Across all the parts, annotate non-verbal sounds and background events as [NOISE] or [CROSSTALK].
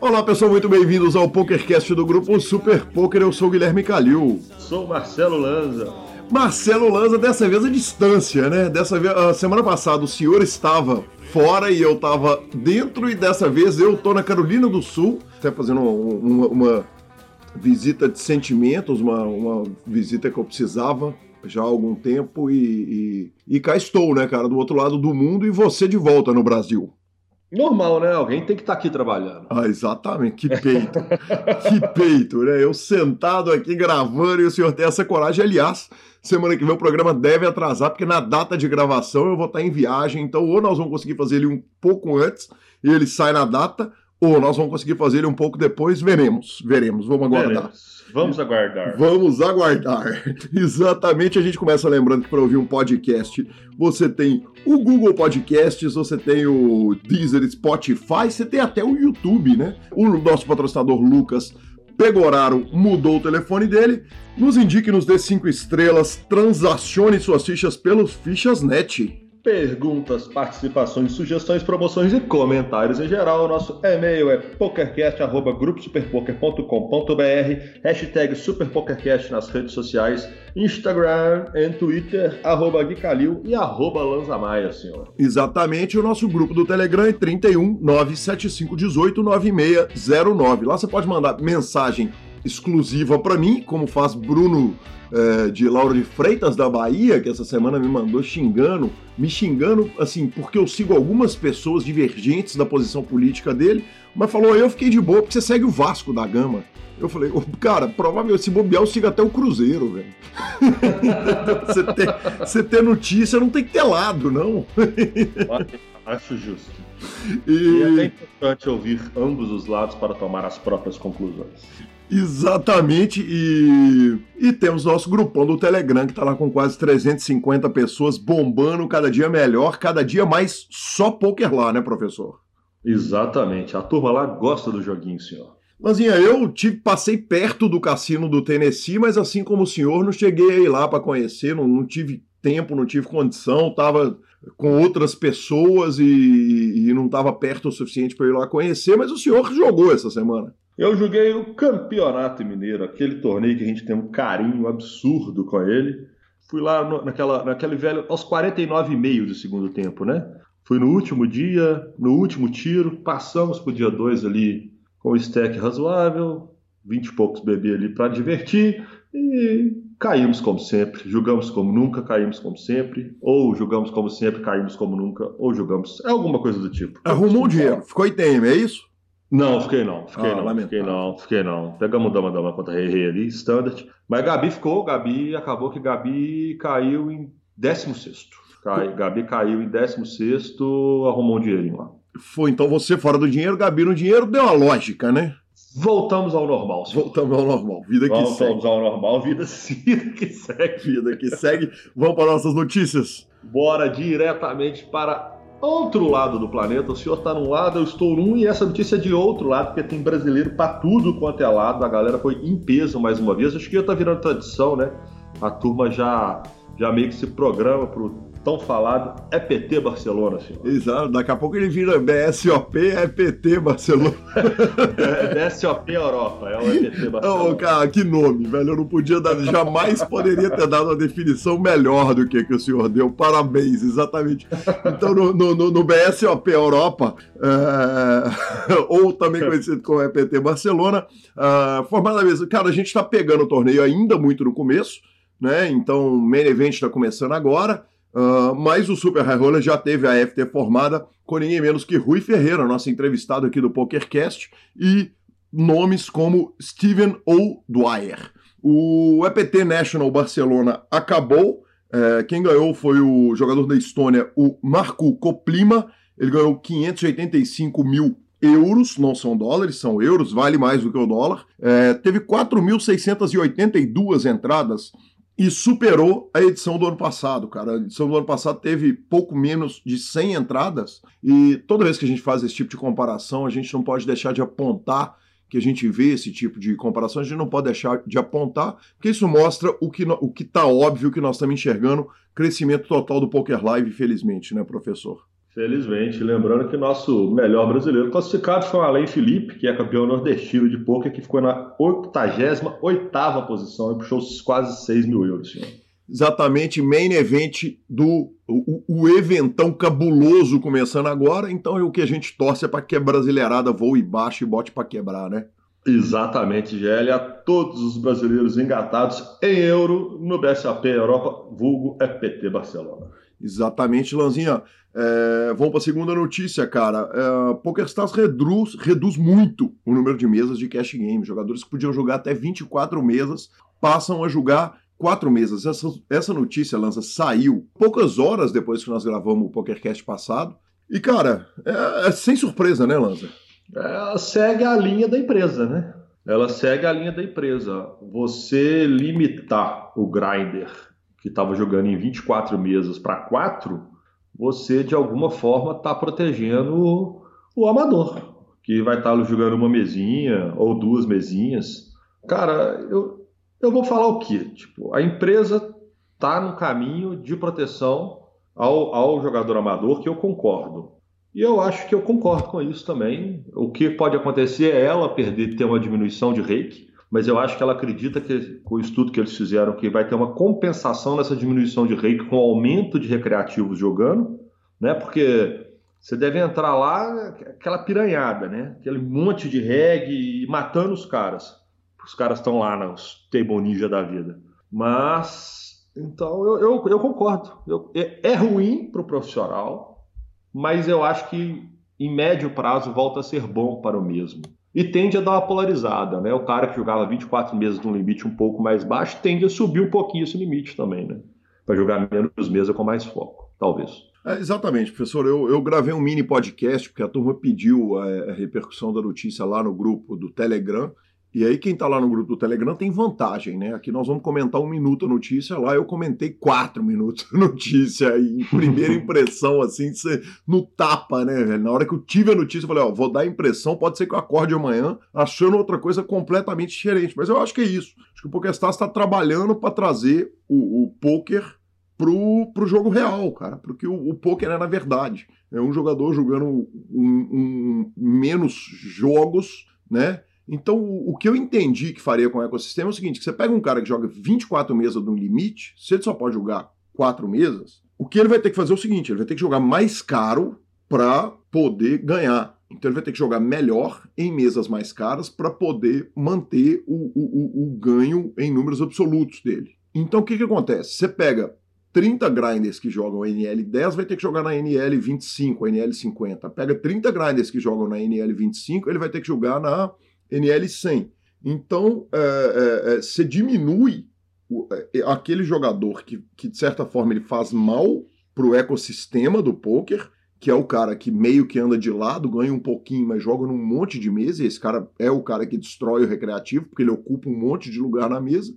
Olá pessoal, muito bem-vindos ao PokerCast do grupo Super Poker. Eu sou o Guilherme Calil. Sou Marcelo Lanza. Marcelo Lanza, dessa vez a distância, né? Dessa vez, a semana passada o senhor estava fora e eu estava dentro, e dessa vez eu tô na Carolina do Sul, até fazendo uma, uma visita de sentimentos, uma, uma visita que eu precisava já há algum tempo e, e, e cá estou, né, cara, do outro lado do mundo e você de volta no Brasil. Normal, né? Alguém tem que estar tá aqui trabalhando. Ah, exatamente. Que peito. que peito, né? Eu sentado aqui gravando e o senhor tem essa coragem. Aliás, semana que vem o programa deve atrasar, porque na data de gravação eu vou estar em viagem. Então, ou nós vamos conseguir fazer ele um pouco antes e ele sai na data, ou nós vamos conseguir fazer ele um pouco depois. Veremos. Veremos. Vamos aguardar. Veremos. Vamos aguardar. Vamos aguardar. [LAUGHS] Exatamente. A gente começa lembrando que para ouvir um podcast, você tem o Google Podcasts, você tem o Deezer, Spotify, você tem até o YouTube, né? O nosso patrocinador Lucas Pegoraro mudou o telefone dele. Nos indique, nos dê cinco estrelas, transacione suas fichas pelos Fichas Net perguntas, participações, sugestões, promoções e comentários em geral. O nosso e-mail é pokercast.gruposuperpoker.com.br hashtag superpokercast nas redes sociais, Instagram e Twitter, arroba Guicalil e arroba Lanzamaia, senhor. Exatamente, o nosso grupo do Telegram é 31 97518 9609. Lá você pode mandar mensagem exclusiva para mim, como faz Bruno é, de Lauro de Freitas da Bahia, que essa semana me mandou xingando, me xingando, assim, porque eu sigo algumas pessoas divergentes da posição política dele, mas falou, eu fiquei de boa, porque você segue o Vasco da Gama. Eu falei, cara, provavelmente se bobear eu sigo até o Cruzeiro, velho. [LAUGHS] você, ter, você ter notícia não tem que ter lado, não. Acho justo. E... e é importante ouvir ambos os lados para tomar as próprias conclusões. Exatamente, e, e temos nosso grupão do Telegram que está lá com quase 350 pessoas bombando, cada dia melhor, cada dia mais só poker lá, né, professor? Exatamente, a turma lá gosta do joguinho, senhor. Manzinha, eu tive, passei perto do cassino do Tennessee, mas assim como o senhor, não cheguei lá para conhecer, não, não, tive tempo, não tive condição, tava com outras pessoas e, e não estava perto o suficiente para ir lá conhecer, mas o senhor jogou essa semana. Eu joguei o Campeonato Mineiro, aquele torneio que a gente tem um carinho absurdo com ele. Fui lá no, naquela, naquele velho, aos 49,5 do segundo tempo, né? Fui no último dia, no último tiro, passamos pro dia 2 ali com o stack razoável, 20 e poucos bebê ali para divertir e caímos como sempre, jogamos como nunca, caímos como sempre, ou jogamos como sempre, caímos como nunca, ou jogamos. É alguma coisa do tipo. Arrumou o dinheiro, ficou ITM, é isso? Não, fiquei não, fiquei ah, não, lamentável. fiquei não, fiquei não. Pegamos dama dama contra rei rei ali, standard. Mas Gabi ficou, Gabi acabou que Gabi caiu em 16 Cai, Gabi caiu em 16 arrumou um dinheirinho lá. Foi então você fora do dinheiro, Gabi no dinheiro, deu uma lógica, né? Voltamos ao normal. Senhor. Voltamos ao normal. Vida que Voltamos segue. Voltamos ao normal. Vida, [LAUGHS] vida que segue. Vida que segue. Vamos para nossas notícias. Bora diretamente para outro lado do planeta. O senhor está num lado, eu estou num, e essa notícia é de outro lado, porque tem brasileiro para tudo quanto é lado. A galera foi em peso mais uma vez. Acho que já está virando tradição, né? A turma já, já meio que se programa para o tão falado EPT Barcelona, senhor. Exato, daqui a pouco ele vira BSOP EPT Barcelona. é, BSOP Europa, é o EPT Barcelona. Oh, cara, que nome, velho. Eu não podia dar, jamais poderia ter dado uma definição melhor do que, que o senhor deu. Parabéns, exatamente. Então, no, no, no BSOP Europa, é, ou também conhecido como EPT Barcelona, uh, formada mesmo. Cara, a gente está pegando o torneio ainda muito no começo, né? Então, o main event está começando agora. Uh, mas o Super High Roller já teve a FT formada com ninguém menos que Rui Ferreira, nosso entrevistado aqui do PokerCast, e nomes como Steven O'Dwyer. O EPT National Barcelona acabou. É, quem ganhou foi o jogador da Estônia, o Marco Koplima. Ele ganhou 585 mil euros, não são dólares, são euros, vale mais do que o dólar. É, teve 4.682 entradas e superou a edição do ano passado, cara. A edição do ano passado teve pouco menos de 100 entradas e toda vez que a gente faz esse tipo de comparação, a gente não pode deixar de apontar que a gente vê esse tipo de comparação, a gente não pode deixar de apontar, porque isso mostra o que o está óbvio que nós estamos enxergando, crescimento total do Poker Live, felizmente, né, professor? Felizmente, lembrando que nosso melhor brasileiro classificado foi o Alain Felipe, que é campeão nordestino de poker, que ficou na 88ª posição e puxou quase 6 mil euros, senhor. Exatamente, main event do o, o, eventão cabuloso começando agora, então é o que a gente torce é para que a brasileirada voe baixo e bote para quebrar, né? Exatamente, GL, a todos os brasileiros engatados em euro no BSAP Europa, vulgo EPT Barcelona. Exatamente, Lanzinha. É, vamos para a segunda notícia, cara. É, PokerStars reduz, reduz muito o número de mesas de cash game. Jogadores que podiam jogar até 24 mesas passam a jogar quatro mesas. Essa, essa notícia, Lança, saiu poucas horas depois que nós gravamos o PokerCast passado. E, cara, é, é sem surpresa, né, Lança? Ela segue a linha da empresa, né? Ela segue a linha da empresa. Você limitar o grinder que estava jogando em 24 mesas para quatro, você de alguma forma está protegendo o, o amador, que vai estar tá jogando uma mesinha ou duas mesinhas. Cara, eu, eu vou falar o quê? Tipo, a empresa está no caminho de proteção ao, ao jogador amador, que eu concordo. E eu acho que eu concordo com isso também. O que pode acontecer é ela perder, ter uma diminuição de rake, mas eu acho que ela acredita que com o estudo que eles fizeram que vai ter uma compensação nessa diminuição de rake com aumento de recreativos jogando, né? Porque você deve entrar lá aquela piranhada, né? Aquele monte de reg matando os caras os caras estão lá nos table ninja da vida. Mas, então, eu, eu, eu concordo. Eu, é, é ruim para o profissional, mas eu acho que em médio prazo volta a ser bom para o mesmo. E tende a dar uma polarizada, né? O cara que jogava 24 meses num limite um pouco mais baixo tende a subir um pouquinho esse limite também, né? Para jogar menos mesas com mais foco, talvez. É, exatamente, professor. Eu, eu, gravei um mini podcast, porque a turma pediu a, a repercussão da notícia lá no grupo do Telegram. E aí, quem está lá no grupo do Telegram tem vantagem, né? Aqui nós vamos comentar um minuto a notícia, lá eu comentei quatro minutos a notícia, e primeira [LAUGHS] impressão, assim, você no tapa, né, velho? Na hora que eu tive a notícia, eu falei, ó, vou dar impressão, pode ser que eu acorde amanhã achando outra coisa completamente diferente, mas eu acho que é isso. Acho que o PokerStars está trabalhando para trazer o, o poker pro, pro jogo real, cara, porque o, o poker é na verdade. É um jogador jogando um, um, menos jogos, né? Então, o que eu entendi que faria com o ecossistema é o seguinte: você pega um cara que joga 24 mesas no limite, se ele só pode jogar 4 mesas, o que ele vai ter que fazer é o seguinte: ele vai ter que jogar mais caro para poder ganhar. Então ele vai ter que jogar melhor em mesas mais caras para poder manter o, o, o, ganho em números absolutos dele. Então o que, que acontece? Você pega 30 grinders que jogam NL10, vai ter que jogar na NL25, NL50. Pega 30 grinders que jogam na NL25, ele vai ter que jogar na NL100. Então, é, é, é, você diminui o, é, aquele jogador que, que, de certa forma, ele faz mal para o ecossistema do poker, que é o cara que meio que anda de lado, ganha um pouquinho, mas joga num monte de mesa, e esse cara é o cara que destrói o recreativo, porque ele ocupa um monte de lugar na mesa.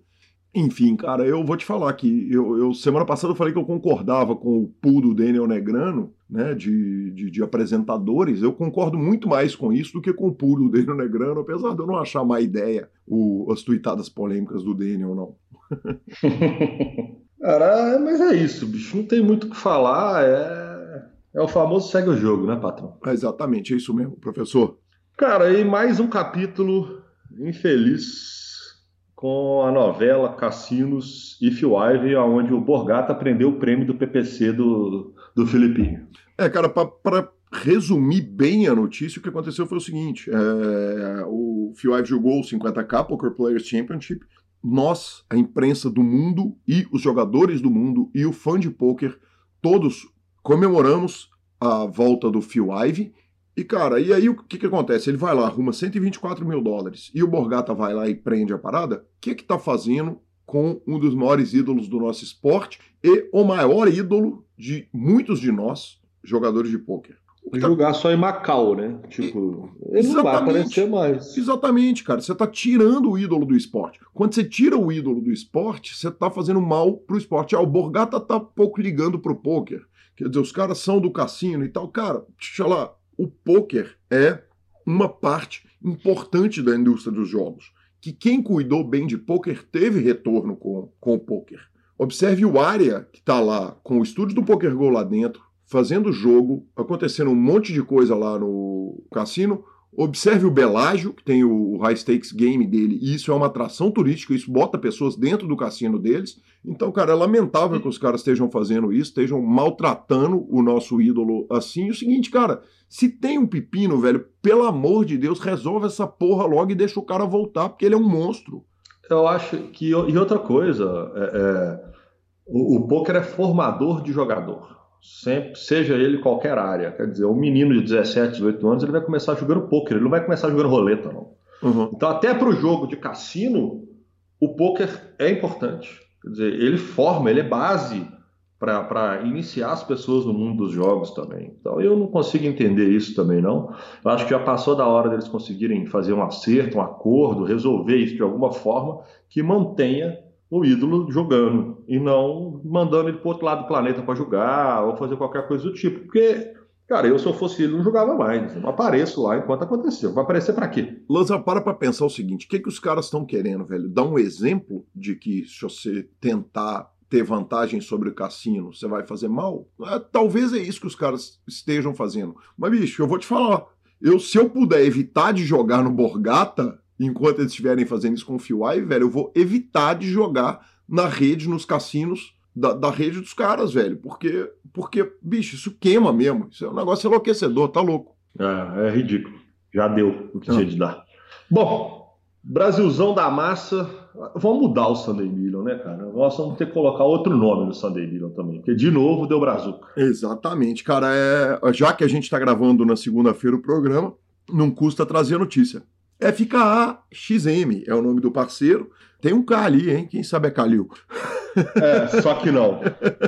Enfim, cara, eu vou te falar que eu, eu, semana passada eu falei que eu concordava com o pool do Daniel Negrano, né, de, de, de, apresentadores. Eu concordo muito mais com isso do que com o pool do Daniel Negrano, apesar de eu não achar má ideia o, as tuitadas polêmicas do Daniel, não. [LAUGHS] cara, mas é isso, bicho, não tem muito o que falar, é, é o famoso segue o jogo, né, patrão? É exatamente, é isso mesmo, professor. Cara, e mais um capítulo infeliz com a novela Cassinos e Phil Ivey, onde o Borgata prendeu o prêmio do PPC do, do Filipinho. É, cara, para resumir bem a notícia, o que aconteceu foi o seguinte: é, o Ivey jogou o 50K Poker Players Championship. Nós, a imprensa do mundo e os jogadores do mundo e o fã de poker, todos comemoramos a volta do Phil Ivey e, cara, e aí o que, que acontece? Ele vai lá, arruma 124 mil dólares e o Borgata vai lá e prende a parada. O que que tá fazendo com um dos maiores ídolos do nosso esporte e o maior ídolo de muitos de nós, jogadores de pôquer? Tá... Jogar só em Macau, né? Tipo, ele Exatamente. não vai aparecer mais. Exatamente, cara. Você tá tirando o ídolo do esporte. Quando você tira o ídolo do esporte, você tá fazendo mal pro esporte. Ah, o Borgata tá pouco ligando pro pôquer. Quer dizer, os caras são do cassino e tal. Cara, deixa lá, o poker é uma parte importante da indústria dos jogos. Que quem cuidou bem de poker teve retorno com, com o poker. Observe o área que está lá, com o estúdio do Poker Go lá dentro, fazendo jogo, acontecendo um monte de coisa lá no cassino. Observe o Belágio, que tem o High Stakes Game dele, e isso é uma atração turística, isso bota pessoas dentro do cassino deles. Então, cara, é lamentável que os caras estejam fazendo isso, estejam maltratando o nosso ídolo assim. E o seguinte, cara, se tem um pepino, velho, pelo amor de Deus, resolve essa porra logo e deixa o cara voltar, porque ele é um monstro. Eu acho que. E outra coisa, é, é, o, o poker é formador de jogador sempre, seja ele qualquer área. Quer dizer, um menino de 17, 18 anos, ele vai começar jogando poker, ele não vai começar jogando roleta, não. Uhum. Então, até para o jogo de cassino, o poker é importante. Quer dizer, ele forma, ele é base para iniciar as pessoas no mundo dos jogos também. Então, eu não consigo entender isso também, não. Eu acho que já passou da hora deles conseguirem fazer um acerto, um acordo, resolver isso de alguma forma que mantenha o ídolo jogando e não mandando ele para outro lado do planeta para jogar ou fazer qualquer coisa do tipo. Porque, cara, eu se eu fosse ele não jogava mais. Não apareço lá enquanto aconteceu. Vai aparecer para quê? Lanza, para para pensar o seguinte: o que, que os caras estão querendo, velho? Dar um exemplo de que se você tentar ter vantagem sobre o cassino, você vai fazer mal? É, talvez é isso que os caras estejam fazendo. Mas, bicho, eu vou te falar. Eu, se eu puder evitar de jogar no Borgata, enquanto eles estiverem fazendo isso com o FIUI, velho, eu vou evitar de jogar na rede, nos cassinos da, da, rede dos caras, velho. Porque, porque, bicho, isso queima mesmo. Isso é um negócio enlouquecedor, tá louco. É, é ridículo. Já deu o que tinha de dar. Bom, Brasilzão da massa. Vamos mudar o Sunday Million, né, cara? Nós vamos ter que colocar outro nome no Sunday Million também, porque de novo deu Brazuca. Exatamente, cara. É... Já que a gente tá gravando na segunda-feira o programa, não custa trazer a notícia. FKAXM é o nome do parceiro. Tem um K ali, hein? Quem sabe é Calil. É, só que não.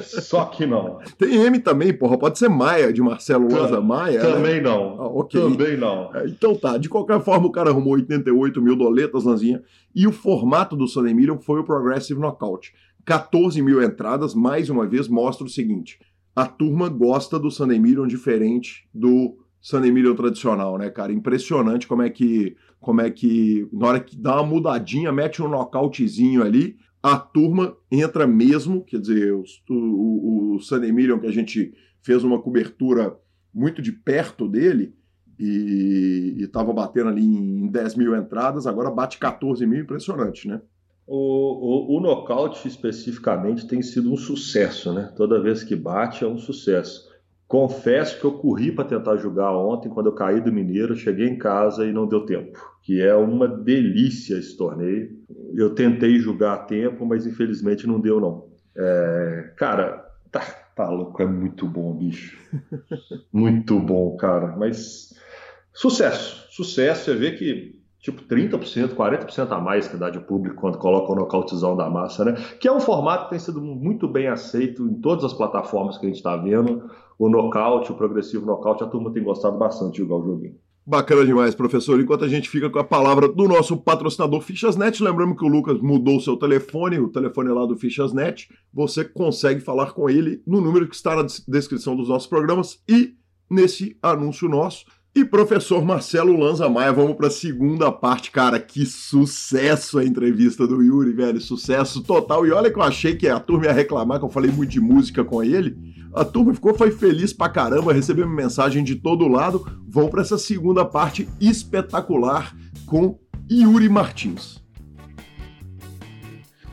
Só que não. Tem M também, porra. Pode ser Maia, de Marcelo Lanza Maia. Né? Também né? não. Ah, okay. Também não. É, então tá. De qualquer forma, o cara arrumou 88 mil doletas, Lanzinha. E o formato do Sunday Million foi o Progressive Knockout. 14 mil entradas, mais uma vez, mostra o seguinte. A turma gosta do Sunday Million diferente do San Emilio tradicional, né, cara? Impressionante como é que, como é que na hora que dá uma mudadinha, mete um nocautezinho ali, a turma entra mesmo, quer dizer, o, o, o San Emilio que a gente fez uma cobertura muito de perto dele e estava batendo ali em 10 mil entradas, agora bate 14 mil, impressionante, né? O, o, o nocaute especificamente tem sido um sucesso, né? Toda vez que bate é um sucesso. Confesso que eu corri para tentar jogar ontem, quando eu caí do Mineiro, cheguei em casa e não deu tempo. Que é uma delícia esse torneio. Eu tentei jogar a tempo, mas infelizmente não deu, não. É... Cara, tá, tá louco, é muito bom, bicho. [LAUGHS] muito bom, cara. Mas sucesso, sucesso. Você vê que tipo 30%, 40% a mais que dá de público quando coloca o nocautezão da massa, né? Que é um formato que tem sido muito bem aceito em todas as plataformas que a gente está vendo o nocaute, o progressivo nocaute, a turma tem gostado bastante de jogar o joguinho. Bacana demais, professor. Enquanto a gente fica com a palavra do nosso patrocinador Fichasnet, lembrando que o Lucas mudou o seu telefone, o telefone lá do Fichasnet, você consegue falar com ele no número que está na descrição dos nossos programas e nesse anúncio nosso. E professor Marcelo Lanza Maia, vamos para a segunda parte. Cara, que sucesso a entrevista do Yuri, velho. Sucesso total. E olha que eu achei que a turma ia reclamar que eu falei muito de música com ele. A turma ficou foi feliz pra caramba, recebeu mensagem de todo lado. Vamos para essa segunda parte espetacular com Yuri Martins.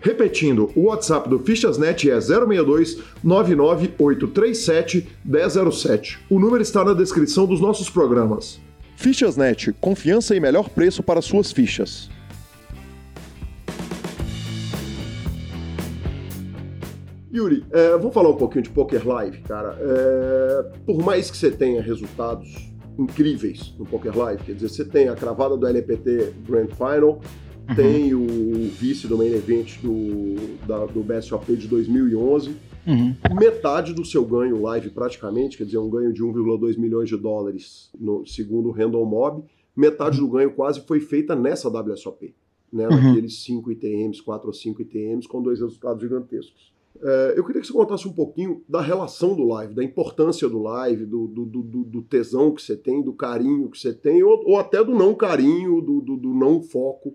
Repetindo, o WhatsApp do Fichasnet é 062 99837 1007. O número está na descrição dos nossos programas. Fichasnet, confiança e melhor preço para suas fichas. Yuri, é, vamos falar um pouquinho de Poker Live, cara. É, por mais que você tenha resultados incríveis no Poker Live. Quer dizer, você tem a cravada do LPT Grand Final, uhum. tem o vice do main event do, da, do BSOP de 2011. Uhum. Metade do seu ganho live, praticamente, quer dizer, um ganho de 1,2 milhões de dólares, no segundo o Random Mob, metade do ganho quase foi feita nessa WSOP, né? Uhum. Naqueles 5 ITMs, 4 ou 5 ITMs, com dois resultados gigantescos. É, eu queria que você contasse um pouquinho da relação do live, da importância do live, do, do, do, do tesão que você tem, do carinho que você tem, ou, ou até do não carinho, do, do, do, não foco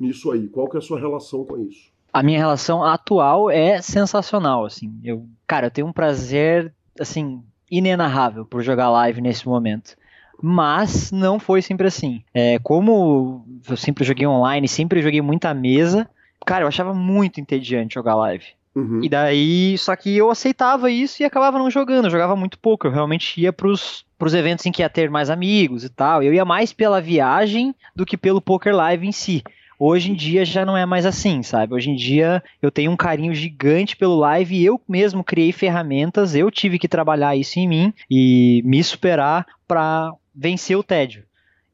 nisso aí. Qual que é a sua relação com isso? A minha relação atual é sensacional, assim. Eu, cara, eu tenho um prazer, assim, inenarrável por jogar live nesse momento mas não foi sempre assim. É, como eu sempre joguei online, sempre joguei muita mesa, cara, eu achava muito entediante jogar live. Uhum. E daí, só que eu aceitava isso e acabava não jogando, eu jogava muito pouco, eu realmente ia pros, pros eventos em que ia ter mais amigos e tal, eu ia mais pela viagem do que pelo poker live em si. Hoje em dia já não é mais assim, sabe? Hoje em dia eu tenho um carinho gigante pelo live e eu mesmo criei ferramentas, eu tive que trabalhar isso em mim e me superar para vencer o tédio.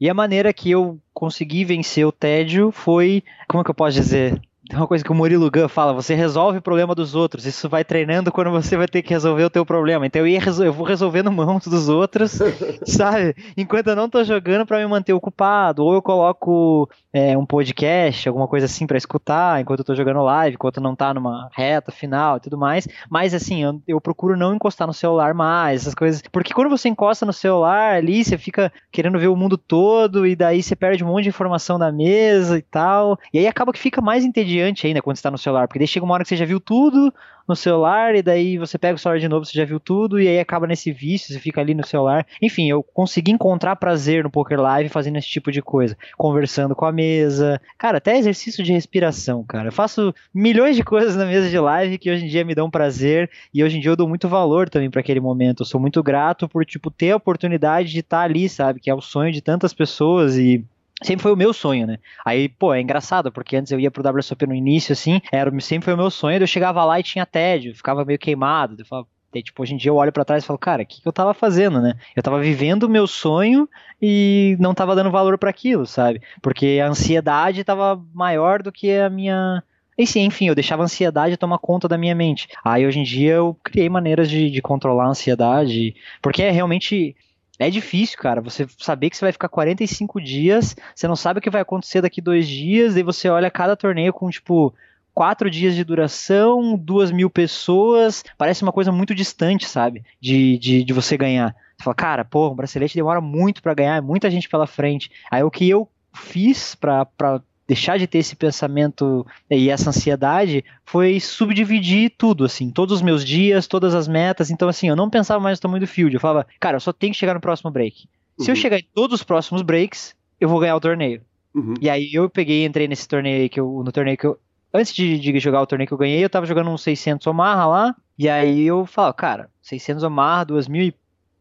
E a maneira que eu consegui vencer o tédio foi, como é que eu posso dizer? Tem uma coisa que o Murilo Gun fala, você resolve o problema dos outros, isso vai treinando quando você vai ter que resolver o teu problema. Então eu, ia eu vou resolvendo mãos dos outros, [LAUGHS] sabe? Enquanto eu não tô jogando para me manter ocupado, ou eu coloco é, um podcast, alguma coisa assim para escutar, enquanto eu tô jogando live, enquanto não tá numa reta final e tudo mais. Mas assim, eu, eu procuro não encostar no celular mais, essas coisas. Porque quando você encosta no celular ali, você fica querendo ver o mundo todo, e daí você perde um monte de informação da mesa e tal. E aí acaba que fica mais entendido entediante ainda quando você tá no celular, porque daí chega uma hora que você já viu tudo no celular, e daí você pega o celular de novo, você já viu tudo, e aí acaba nesse vício, você fica ali no celular. Enfim, eu consegui encontrar prazer no Poker Live fazendo esse tipo de coisa, conversando com a mesa. Cara, até exercício de respiração, cara. Eu faço milhões de coisas na mesa de live que hoje em dia me dão prazer, e hoje em dia eu dou muito valor também para aquele momento. Eu sou muito grato por, tipo, ter a oportunidade de estar tá ali, sabe? Que é o sonho de tantas pessoas e sempre foi o meu sonho, né? Aí, pô, é engraçado, porque antes eu ia pro WSOP no início, assim, era, sempre foi o meu sonho, eu chegava lá e tinha tédio, ficava meio queimado, eu falava, tipo, hoje em dia eu olho para trás e falo, cara, o que, que eu tava fazendo, né? Eu tava vivendo o meu sonho e não tava dando valor para aquilo, sabe? Porque a ansiedade tava maior do que a minha enfim, eu deixava a ansiedade tomar conta da minha mente. Aí hoje em dia eu criei maneiras de, de controlar a ansiedade, porque é realmente é difícil, cara, você saber que você vai ficar 45 dias, você não sabe o que vai acontecer daqui dois dias, e você olha cada torneio com, tipo, quatro dias de duração, duas mil pessoas, parece uma coisa muito distante, sabe, de, de, de você ganhar. Você fala, cara, pô, um bracelete demora muito para ganhar, é muita gente pela frente. Aí o que eu fiz para deixar de ter esse pensamento e essa ansiedade foi subdividir tudo, assim, todos os meus dias, todas as metas. Então, assim, eu não pensava mais no tamanho do field. Eu falava, cara, eu só tenho que chegar no próximo break. Se eu uhum. chegar em todos os próximos breaks, eu vou ganhar o torneio. Uhum. E aí eu peguei e entrei nesse torneio aí que eu, no torneio que eu. Antes de, de, jogar o torneio que eu ganhei, eu tava jogando um 600 Omaha lá. E aí eu falo, cara, 600 Omaha, 2 mil e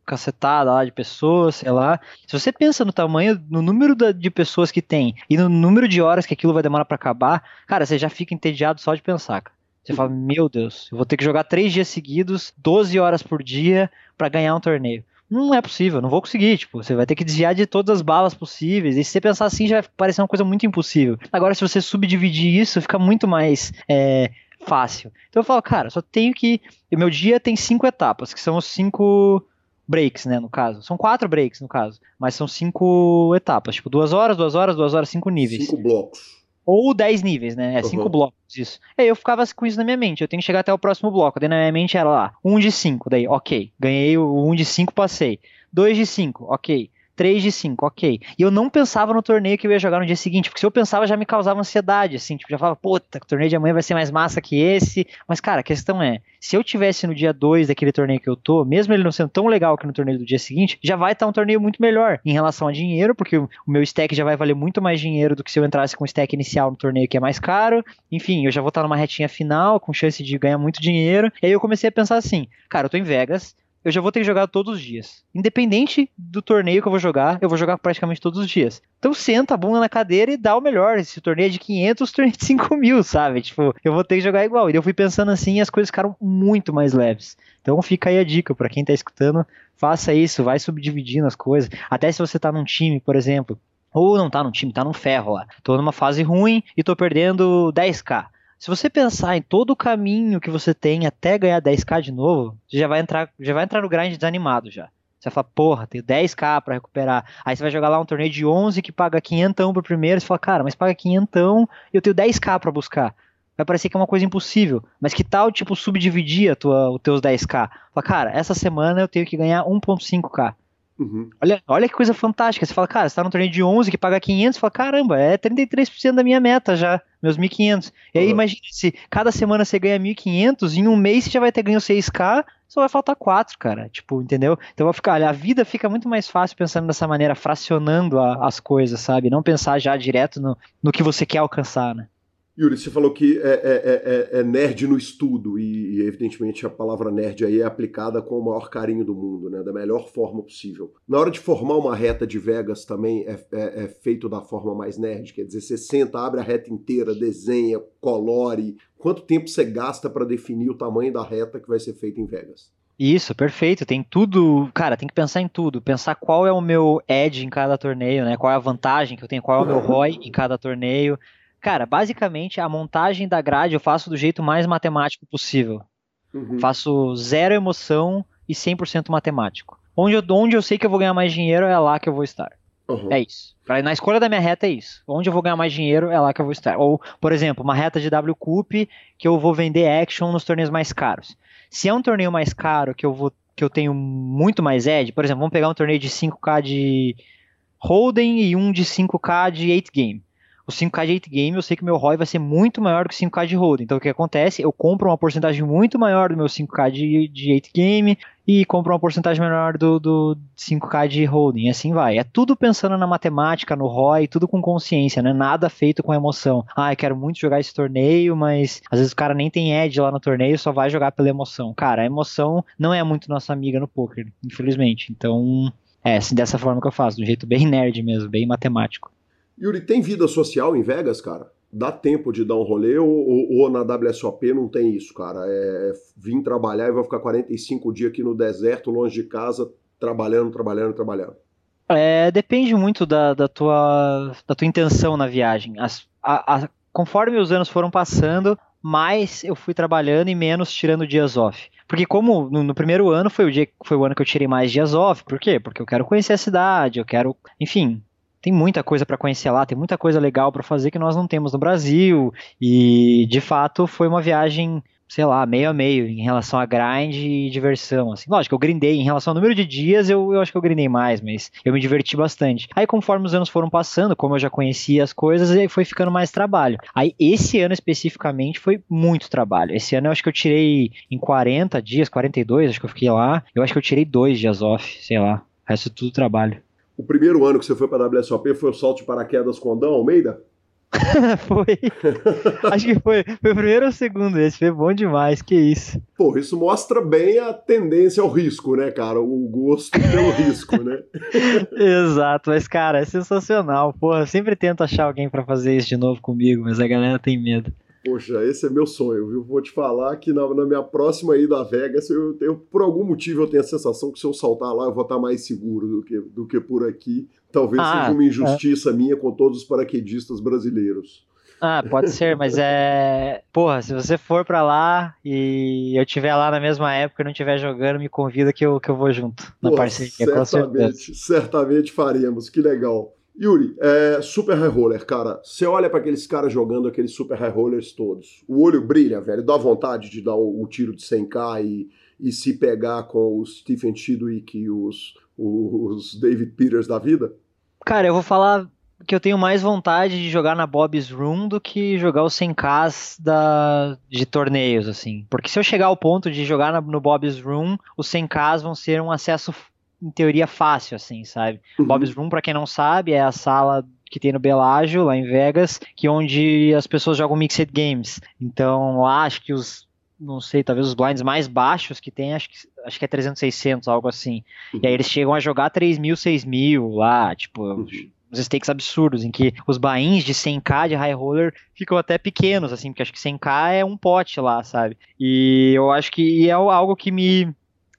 cacetada lá de pessoas, sei lá. Se você pensa no tamanho, no número de pessoas que tem e no número de horas que aquilo vai demorar para acabar, cara, você já fica entediado só de pensar, cara. Você fala, meu Deus, eu vou ter que jogar três dias seguidos, 12 horas por dia, para ganhar um torneio. Não é possível, não vou conseguir. Tipo, você vai ter que desviar de todas as balas possíveis. E se você pensar assim, já vai parecer uma coisa muito impossível. Agora, se você subdividir isso, fica muito mais é, fácil. Então eu falo, cara, só tenho que. Meu dia tem cinco etapas, que são os cinco breaks, né, no caso. São quatro breaks, no caso. Mas são cinco etapas. Tipo, duas horas, duas horas, duas horas, cinco níveis. Cinco blocos. Ou dez níveis, né? É, uhum. cinco blocos, isso. Aí eu ficava com isso na minha mente. Eu tenho que chegar até o próximo bloco. Daí na minha mente era lá, um de cinco. Daí, ok. Ganhei o um de cinco, passei. Dois de cinco, ok. 3 de 5, ok. E eu não pensava no torneio que eu ia jogar no dia seguinte, porque se eu pensava já me causava ansiedade, assim, tipo, já falava, puta, o torneio de amanhã vai ser mais massa que esse. Mas, cara, a questão é, se eu tivesse no dia 2 daquele torneio que eu tô, mesmo ele não sendo tão legal que no torneio do dia seguinte, já vai estar um torneio muito melhor em relação a dinheiro, porque o meu stack já vai valer muito mais dinheiro do que se eu entrasse com o stack inicial no torneio que é mais caro. Enfim, eu já vou estar numa retinha final, com chance de ganhar muito dinheiro. E aí eu comecei a pensar assim, cara, eu tô em Vegas, eu já vou ter que jogar todos os dias. Independente do torneio que eu vou jogar, eu vou jogar praticamente todos os dias. Então senta a bunda na cadeira e dá o melhor. Se o torneio é de 500, o [LAUGHS] torneio é de 5 mil, sabe? Tipo, eu vou ter que jogar igual. E eu fui pensando assim e as coisas ficaram muito mais leves. Então fica aí a dica para quem tá escutando, faça isso, vai subdividindo as coisas. Até se você tá num time, por exemplo, ou não tá num time, tá num ferro lá. Tô numa fase ruim e tô perdendo 10k. Se você pensar em todo o caminho que você tem até ganhar 10k de novo, você já vai entrar, já vai entrar no grind desanimado já. Você vai falar, porra, tenho 10k para recuperar. Aí você vai jogar lá um torneio de 11 que paga 500 pro primeiro, você fala, cara, mas paga 500 e eu tenho 10k para buscar. Vai parecer que é uma coisa impossível, mas que tal, tipo, subdividir a tua, os teus 10k? Fala, cara, essa semana eu tenho que ganhar 1.5k. Uhum. Olha, olha que coisa fantástica. Você fala, cara, você tá num torneio de 11 que paga 500, você fala, caramba, é 33% da minha meta já, meus 1.500. E aí, uhum. imagina, se cada semana você ganha 1.500, em um mês você já vai ter ganho 6k, só vai faltar 4, cara. Tipo, entendeu? Então vai ficar, olha, a vida fica muito mais fácil pensando dessa maneira, fracionando a, as coisas, sabe? Não pensar já direto no, no que você quer alcançar, né? Yuri, você falou que é, é, é, é nerd no estudo, e, e, evidentemente a palavra nerd aí é aplicada com o maior carinho do mundo, né, da melhor forma possível. Na hora de formar uma reta de Vegas também é, feito da forma mais nerd, quer dizer, você senta, abre a reta inteira, desenha, colore. Quanto tempo você gasta para definir o tamanho da reta que vai ser feita em Vegas? Isso, perfeito. Tem tudo. Cara, tem que pensar em tudo. Pensar qual é o meu edge em cada torneio, né? Qual é a vantagem que eu tenho, qual é o meu ROI em cada torneio. Cara, basicamente a montagem da grade eu faço do jeito mais matemático possível. Uhum. Faço zero emoção e 100% matemático. Onde eu, onde eu sei que eu vou ganhar mais dinheiro é lá que eu vou estar. Uhum. É isso. Na escolha da minha reta é isso. Onde eu vou ganhar mais dinheiro é lá que eu vou estar. Ou, por exemplo, uma reta de W Cup que eu vou vender action nos torneios mais caros. Se é um torneio mais caro que eu vou que eu tenho muito mais edge, por exemplo, vamos pegar um torneio de 5k de Holden e um de 5k de 8 game o 5K de 8 game, eu sei que meu ROI vai ser muito maior que o 5K de hold. Então o que acontece? Eu compro uma porcentagem muito maior do meu 5K de, de 8 game e compro uma porcentagem menor do, do 5K de holding. E assim vai. É tudo pensando na matemática, no ROI, tudo com consciência, né? Nada feito com emoção. Ah, eu quero muito jogar esse torneio, mas às vezes o cara nem tem edge lá no torneio, só vai jogar pela emoção. Cara, a emoção não é muito nossa amiga no poker, infelizmente. Então, é assim, dessa forma que eu faço, do jeito bem nerd mesmo, bem matemático. Yuri, tem vida social em Vegas, cara? Dá tempo de dar um rolê ou, ou, ou na WSOP não tem isso, cara? É, é vim trabalhar e vou ficar 45 dias aqui no deserto, longe de casa, trabalhando, trabalhando, trabalhando. É, depende muito da, da, tua, da tua intenção na viagem. As, a, a, conforme os anos foram passando, mais eu fui trabalhando e menos tirando dias off. Porque como no, no, primeiro ano foi o dia foi o ano que eu tirei mais dias off, por quê? Porque eu quero conhecer a cidade, eu quero, enfim, tem muita coisa para conhecer lá, tem muita coisa legal para fazer que nós não temos no Brasil. E de fato foi uma viagem sei lá, meio a meio em relação a grind e diversão, assim. Lógico, eu grindei, em relação ao número de dias, eu, eu acho que eu grindei mais, mas eu me diverti bastante. Aí, conforme os anos foram passando, como eu já conhecia as coisas, aí foi ficando mais trabalho. Aí, esse ano especificamente, foi muito trabalho. Esse ano eu acho que eu tirei em 40 dias, 42, acho que eu fiquei lá, eu acho que eu tirei dois dias off, sei lá. O resto é tudo trabalho. O primeiro ano que você foi para a WSOP foi o salto de paraquedas com o Andão Almeida? [LAUGHS] foi. [LAUGHS] Acho que foi. Foi o primeiro ou o segundo esse. Foi bom demais, que isso. Pô, isso mostra bem a tendência ao risco, né, cara? O gosto pelo [LAUGHS] risco, né? Exato, mas, cara, é sensacional. Porra, eu sempre tento achar alguém para fazer isso de novo comigo, mas a galera tem medo. Poxa, esse é meu sonho, viu? Vou te falar que na, na minha próxima ida a Vegas, eu, eu, por algum motivo eu tenho a sensação que se eu saltar lá eu vou estar mais seguro do que, do que por aqui. Talvez ah, seja uma injustiça é. minha com todos os paraquedistas brasileiros. Ah, pode ser, mas é. Porra, se você for para lá e eu estiver lá na mesma época e não estiver jogando, me convida que eu, que eu vou junto na Porra, parceria. Certamente, certamente faremos. Que legal. Yuri, é, super high roller, cara. Você olha para aqueles caras jogando aqueles super high rollers todos. O olho brilha, velho. Dá vontade de dar o, o tiro de 100k e, e se pegar com os Stephen Chidwick e os, os David Peters da vida? Cara, eu vou falar que eu tenho mais vontade de jogar na Bob's Room do que jogar os 100Ks da, de torneios, assim. Porque se eu chegar ao ponto de jogar na, no Bob's Room, os 100Ks vão ser um acesso em teoria fácil, assim, sabe? Uhum. Bob's Room, para quem não sabe, é a sala que tem no Belágio, lá em Vegas, que é onde as pessoas jogam Mixed Games. Então, lá acho que os não sei, talvez os blinds mais baixos que tem, acho que, acho que é 300, 600, algo assim. Uhum. E aí eles chegam a jogar 3 mil, 6 mil lá, tipo, uhum. uns stakes absurdos, em que os bains de 100k de high roller ficam até pequenos, assim, porque acho que 100k é um pote lá, sabe? E eu acho que é algo que me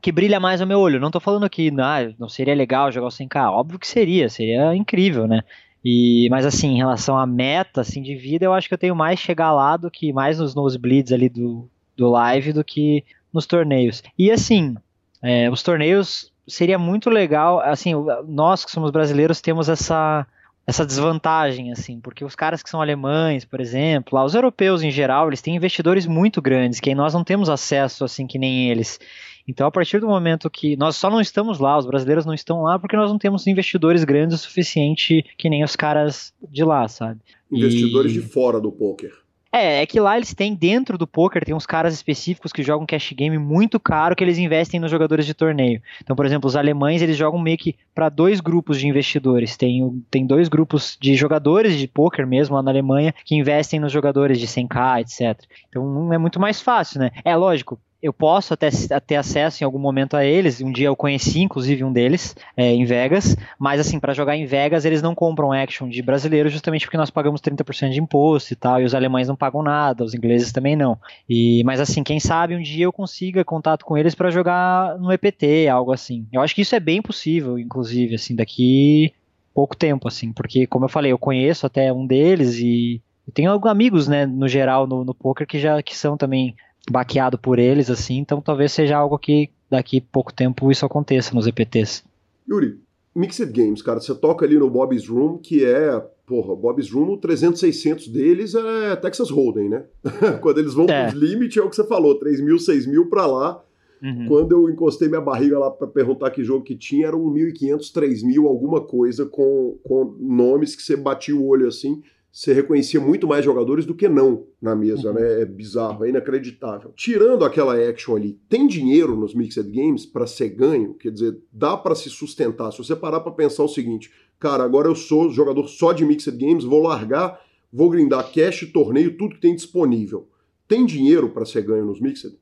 que brilha mais ao meu olho. Não tô falando que ah, não seria legal jogar o 100k, óbvio que seria, seria incrível, né? E, mas assim, em relação à meta assim, de vida, eu acho que eu tenho mais chegar lá do que mais nos nosebleeds ali do, do live do que nos torneios. E assim, é, os torneios seria muito legal, assim, nós que somos brasileiros temos essa essa desvantagem, assim, porque os caras que são alemães, por exemplo, lá, os europeus em geral, eles têm investidores muito grandes, que nós não temos acesso, assim, que nem eles. Então, a partir do momento que nós só não estamos lá, os brasileiros não estão lá, porque nós não temos investidores grandes o suficiente que nem os caras de lá, sabe? Investidores e... de fora do poker. É, é que lá eles têm dentro do poker, tem uns caras específicos que jogam cash game muito caro que eles investem nos jogadores de torneio. Então, por exemplo, os alemães eles jogam meio que para dois grupos de investidores. Tem, tem dois grupos de jogadores de poker mesmo lá na Alemanha que investem nos jogadores de 100k, etc. Então é muito mais fácil, né? É lógico, eu posso até ter acesso em algum momento a eles. Um dia eu conheci, inclusive, um deles é, em Vegas. Mas, assim, para jogar em Vegas, eles não compram action de brasileiro justamente porque nós pagamos 30% de imposto e tal. E os alemães não pagam nada, os ingleses também não. E, mas, assim, quem sabe um dia eu consiga contato com eles para jogar no EPT, algo assim. Eu acho que isso é bem possível, inclusive, assim, daqui pouco tempo, assim. Porque, como eu falei, eu conheço até um deles e. Eu tenho amigos, né, no geral, no, no poker que já que são também baqueado por eles, assim, então talvez seja algo que daqui pouco tempo isso aconteça nos EPTs. Yuri, Mixed Games, cara, você toca ali no Bob's Room, que é, porra, Bob's Room, o 300, 600 deles é Texas Hold'em, né? [LAUGHS] Quando eles vão é. pros limits, é o que você falou, 3 mil, 6 mil pra lá. Uhum. Quando eu encostei minha barriga lá para perguntar que jogo que tinha, eram 1.500, 3.000, alguma coisa com, com nomes que você batia o olho assim você reconhecia muito mais jogadores do que não na mesa, uhum. né? É bizarro, é inacreditável. Tirando aquela action ali, tem dinheiro nos Mixed Games para ser ganho? Quer dizer, dá para se sustentar. Se você parar para pensar o seguinte, cara, agora eu sou jogador só de Mixed Games, vou largar, vou grindar cash, torneio, tudo que tem disponível. Tem dinheiro para ser ganho nos Mixed?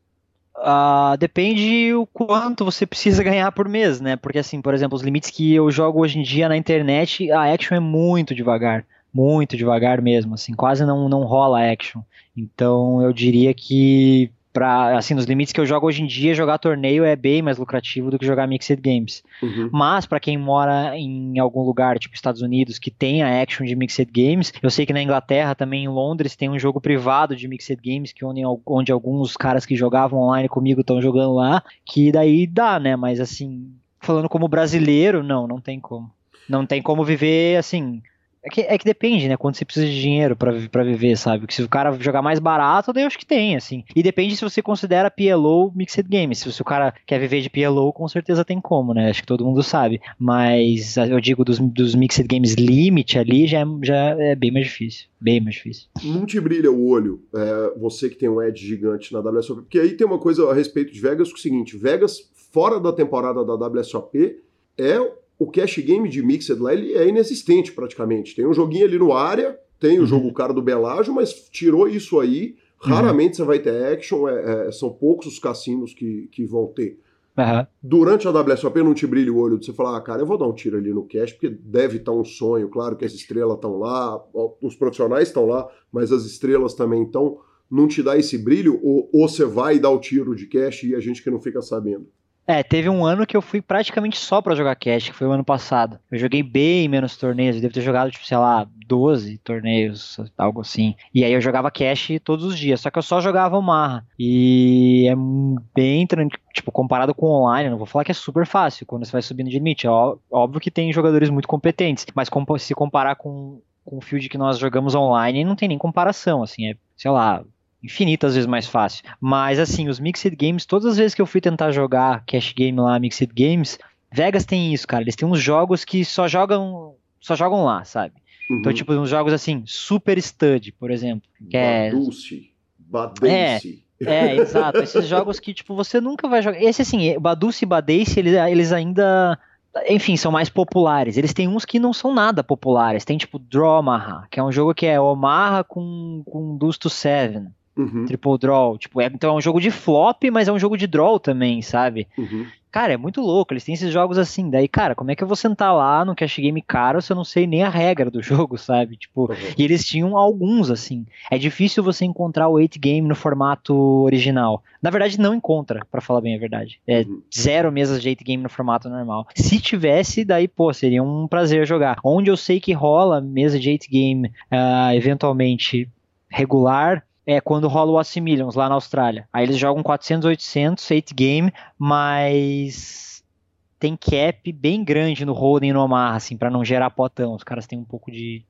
Uh, depende o quanto você precisa ganhar por mês, né? Porque assim, por exemplo, os limites que eu jogo hoje em dia na internet, a action é muito devagar muito devagar mesmo, assim, quase não, não rola action. Então eu diria que para assim nos limites que eu jogo hoje em dia jogar torneio é bem mais lucrativo do que jogar mixed games uhum. mas para quem mora em algum lugar tipo Estados Unidos que tem a action de mixed games eu sei que na Inglaterra também em Londres tem um jogo privado de mixed games que onde, onde alguns caras que jogavam online comigo estão jogando lá que daí dá né mas assim falando como brasileiro não não tem como não tem como viver assim é que, é que depende, né? Quando você precisa de dinheiro para viver, sabe? Que se o cara jogar mais barato, daí eu acho que tem, assim. E depende se você considera PLO Mixed Games. Se o cara quer viver de PLO, com certeza tem como, né? Acho que todo mundo sabe. Mas eu digo dos, dos Mixed Games Limit ali já, é, já é bem mais difícil. Bem mais difícil. Não te brilha o olho, é, você que tem um edge gigante na WSOP. Porque aí tem uma coisa a respeito de Vegas, que é o seguinte: Vegas, fora da temporada da WSOP, é o cash game de Mixed lá ele é inexistente praticamente. Tem um joguinho ali no área, tem o uhum. jogo cara do Belágio, mas tirou isso aí, uhum. raramente você vai ter action, é, é, são poucos os cassinos que, que vão ter. Uhum. Durante a WSOP não te brilha o olho de você falar, ah, cara, eu vou dar um tiro ali no cash, porque deve estar um sonho, claro que as estrelas estão lá, os profissionais estão lá, mas as estrelas também estão. Não te dá esse brilho, ou, ou você vai dar o tiro de cash e a gente que não fica sabendo? É, teve um ano que eu fui praticamente só para jogar cash, que foi o ano passado. Eu joguei bem menos torneios, eu devo ter jogado, tipo, sei lá, 12 torneios, algo assim. E aí eu jogava cash todos os dias, só que eu só jogava o. E é bem, tipo, comparado com online, não vou falar que é super fácil quando você vai subindo de limite. óbvio que tem jogadores muito competentes, mas se comparar com, com o field que nós jogamos online, não tem nem comparação, assim, é, sei lá, infinitas vezes mais fácil. Mas assim, os Mixed Games, todas as vezes que eu fui tentar jogar cash game lá, Mixed Games, Vegas tem isso, cara. Eles têm uns jogos que só jogam, só jogam lá, sabe? Uhum. Então, tipo, uns jogos assim, Super Stud, por exemplo. Que Baduce, é... Badense. É, é, exato. Esses jogos que, tipo, você nunca vai jogar. Esse, assim, Baduce e Badense, eles, eles ainda enfim, são mais populares. Eles têm uns que não são nada populares. Tem tipo Draw Omaha, que é um jogo que é Omaha com, com Dusto 7. Uhum. Triple draw. Tipo, é, então é um jogo de flop, mas é um jogo de draw também, sabe? Uhum. Cara, é muito louco. Eles têm esses jogos assim. Daí, cara, como é que eu vou sentar lá no cash game caro se eu não sei nem a regra do [LAUGHS] jogo, sabe? Tipo, uhum. e eles tinham alguns, assim. É difícil você encontrar o 8 game no formato original. Na verdade, não encontra, para falar bem a verdade. É uhum. zero mesas de 8 game no formato normal. Se tivesse, daí, pô, seria um prazer jogar. Onde eu sei que rola mesa de 8 game, uh, eventualmente regular, é quando rola o Assimilions lá na Austrália. Aí eles jogam 400, 800, 8 game, mas tem cap bem grande no Roden e no Omar, assim, para não gerar potão. Os caras têm um pouco de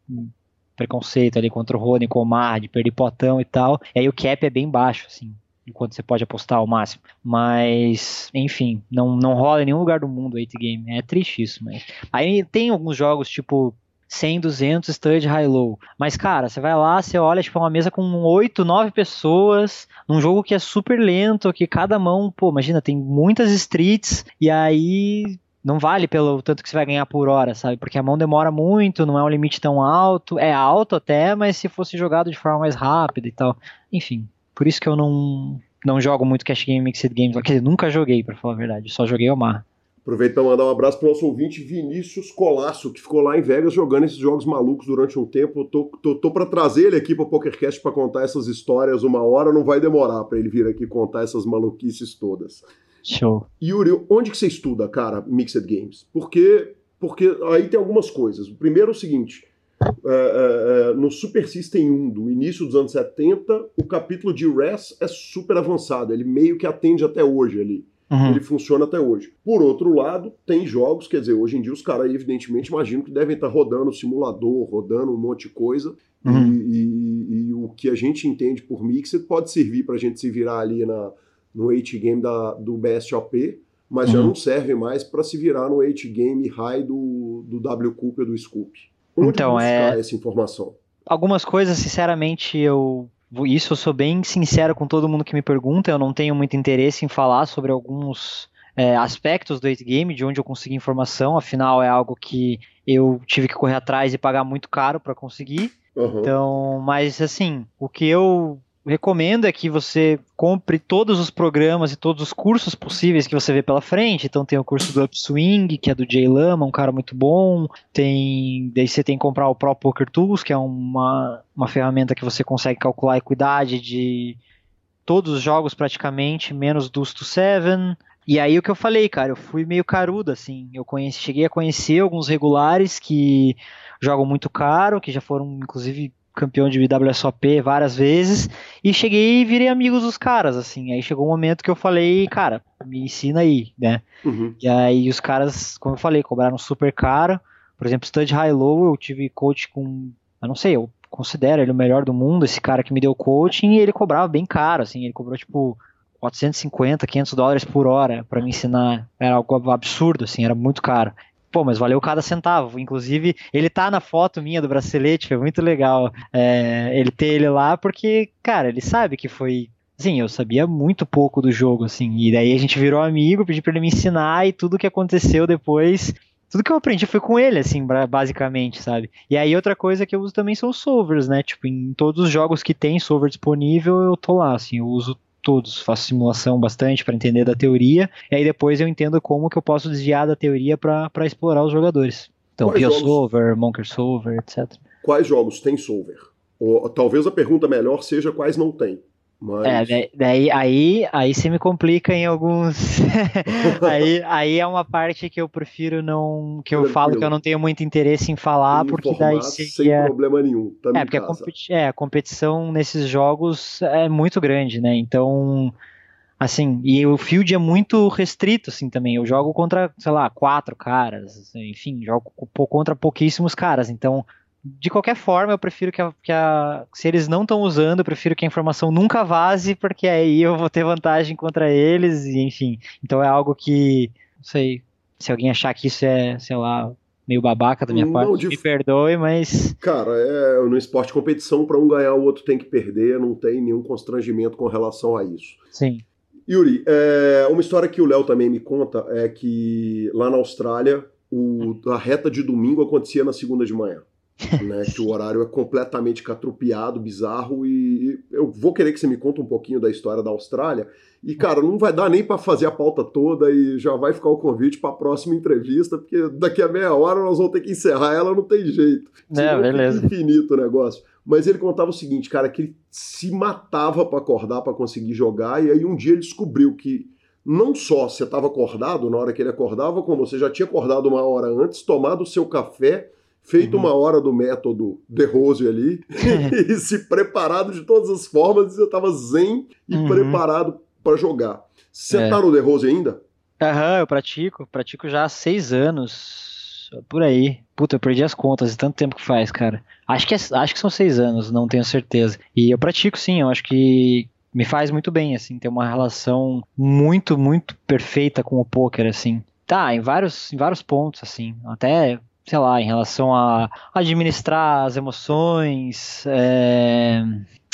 preconceito ali contra o Roden com o Omar, de perder potão e tal. E aí o cap é bem baixo, assim, enquanto você pode apostar ao máximo. Mas, enfim, não, não rola em nenhum lugar do mundo 8 game. É triste isso, mas. Aí tem alguns jogos, tipo 100, 200 stud high-low. Mas, cara, você vai lá, você olha, tipo, uma mesa com 8, 9 pessoas, num jogo que é super lento, que cada mão, pô, imagina, tem muitas streets, e aí não vale pelo tanto que você vai ganhar por hora, sabe? Porque a mão demora muito, não é um limite tão alto, é alto até, mas se fosse jogado de forma mais rápida e tal. Enfim, por isso que eu não, não jogo muito Cash Game Mixed Games, quer dizer, nunca joguei, para falar a verdade, só joguei Omar. Aproveito para mandar um abraço para o nosso ouvinte Vinícius Colasso, que ficou lá em Vegas jogando esses jogos malucos durante um tempo. Eu tô, tô, tô para trazer ele aqui para o PokerCast para contar essas histórias uma hora, não vai demorar para ele vir aqui contar essas maluquices todas. Show. Yuri, onde que você estuda, cara, Mixed Games? Porque, porque aí tem algumas coisas. O primeiro é o seguinte, é, é, é, no Super System 1 do início dos anos 70, o capítulo de RES é super avançado, ele meio que atende até hoje ali. Uhum. Ele funciona até hoje. Por outro lado, tem jogos, quer dizer, hoje em dia os caras, evidentemente, imagino que devem estar rodando simulador, rodando um monte de coisa. Uhum. E, e, e, o que a gente entende por Mixed pode servir para a gente se virar ali na, no 8-game do BSOP, mas uhum. já não serve mais para se virar no 8-game high do, do W Cooper do Scoop. Onde então, buscar é... essa informação? Algumas coisas, sinceramente, eu isso eu sou bem sincero com todo mundo que me pergunta, eu não tenho muito interesse em falar sobre alguns é, aspectos do 8 game, de onde eu consegui informação, afinal é algo que eu tive que correr atrás e pagar muito caro para conseguir. Uhum. Então, mas assim, o que eu recomendo é que você compre todos os programas e todos os cursos possíveis que você vê pela frente. Então tem o curso do Upswing, que é do Jay Lama, um cara muito bom. Tem, daí você tem que comprar o Pro Poker Tools, que é uma, uma ferramenta que você consegue calcular a equidade de todos os jogos praticamente, menos dos to Seven. E aí o que eu falei, cara, eu fui meio carudo, assim. Eu conheci, cheguei a conhecer alguns regulares que jogam muito caro, que já foram, inclusive, campeão de WSOP várias vezes e cheguei e virei amigos dos caras, assim. Aí chegou um momento que eu falei, cara, me ensina aí, né? Uhum. E aí os caras, como eu falei, cobraram super caro. Por exemplo, Stud High Low, eu tive coach com, eu não sei, eu considero ele o melhor do mundo, esse cara que me deu coaching, e ele cobrava bem caro, assim, ele cobrou tipo 450, 500 dólares por hora para me ensinar. Era algo absurdo, assim, era muito caro pô, mas valeu cada centavo. Inclusive, ele tá na foto minha do bracelete, foi muito legal é, ele ter ele lá, porque, cara, ele sabe que foi. Sim, eu sabia muito pouco do jogo, assim, e daí a gente virou amigo, pedi pra ele me ensinar, e tudo que aconteceu depois tudo que eu aprendi foi com ele, assim, basicamente, sabe? E aí outra coisa que eu uso também são os solvers, né? Tipo, em todos os jogos que tem solver disponível, eu tô lá, assim, eu uso todos, faço simulação bastante para entender da teoria, e aí depois eu entendo como que eu posso desviar da teoria para solver os jogadores. Então, PioSolver, Monker Solver, etc. Quais jogos tem Solver? Ou talvez a pergunta melhor seja quais não tem. Mas... É, daí aí, aí você me complica em alguns. [LAUGHS] aí, aí é uma parte que eu prefiro não. que eu Tranquilo. falo que eu não tenho muito interesse em falar, porque daí seria. Sem problema nenhum. Tá é, porque a, competi... é, a competição nesses jogos é muito grande, né? Então. Assim, e o field é muito restrito, assim, também. Eu jogo contra, sei lá, quatro caras, enfim, jogo contra pouquíssimos caras. Então, de qualquer forma, eu prefiro que, a, que a, se eles não estão usando, eu prefiro que a informação nunca vaze, porque aí eu vou ter vantagem contra eles, e enfim. Então é algo que, não sei, se alguém achar que isso é, sei lá, meio babaca da minha não, parte, de... me perdoe, mas. Cara, é no esporte competição, para um ganhar, o outro tem que perder, não tem nenhum constrangimento com relação a isso. Sim. Yuri, é, uma história que o Léo também me conta é que lá na Austrália, o, a reta de domingo acontecia na segunda de manhã. Né, que o horário é completamente catrupiado, bizarro, e eu vou querer que você me conte um pouquinho da história da Austrália. E, cara, não vai dar nem para fazer a pauta toda e já vai ficar o convite para a próxima entrevista, porque daqui a meia hora nós vamos ter que encerrar ela, não tem jeito. É, beleza. infinito o negócio. Mas ele contava o seguinte, cara, que ele se matava para acordar, para conseguir jogar, e aí um dia ele descobriu que não só você estava acordado na hora que ele acordava, como você já tinha acordado uma hora antes, tomado o seu café, feito uhum. uma hora do método de Rose ali, [LAUGHS] e se preparado de todas as formas, e você estava zen e uhum. preparado para jogar. Você é. tá no The Rose ainda? Aham, eu pratico, pratico já há seis anos, por aí. Puta, eu perdi as contas de tanto tempo que faz, cara. Acho que, é, acho que são seis anos, não tenho certeza. E eu pratico sim, eu acho que me faz muito bem, assim, ter uma relação muito, muito perfeita com o poker, assim. Tá, em vários, em vários pontos, assim. Até, sei lá, em relação a administrar as emoções, é...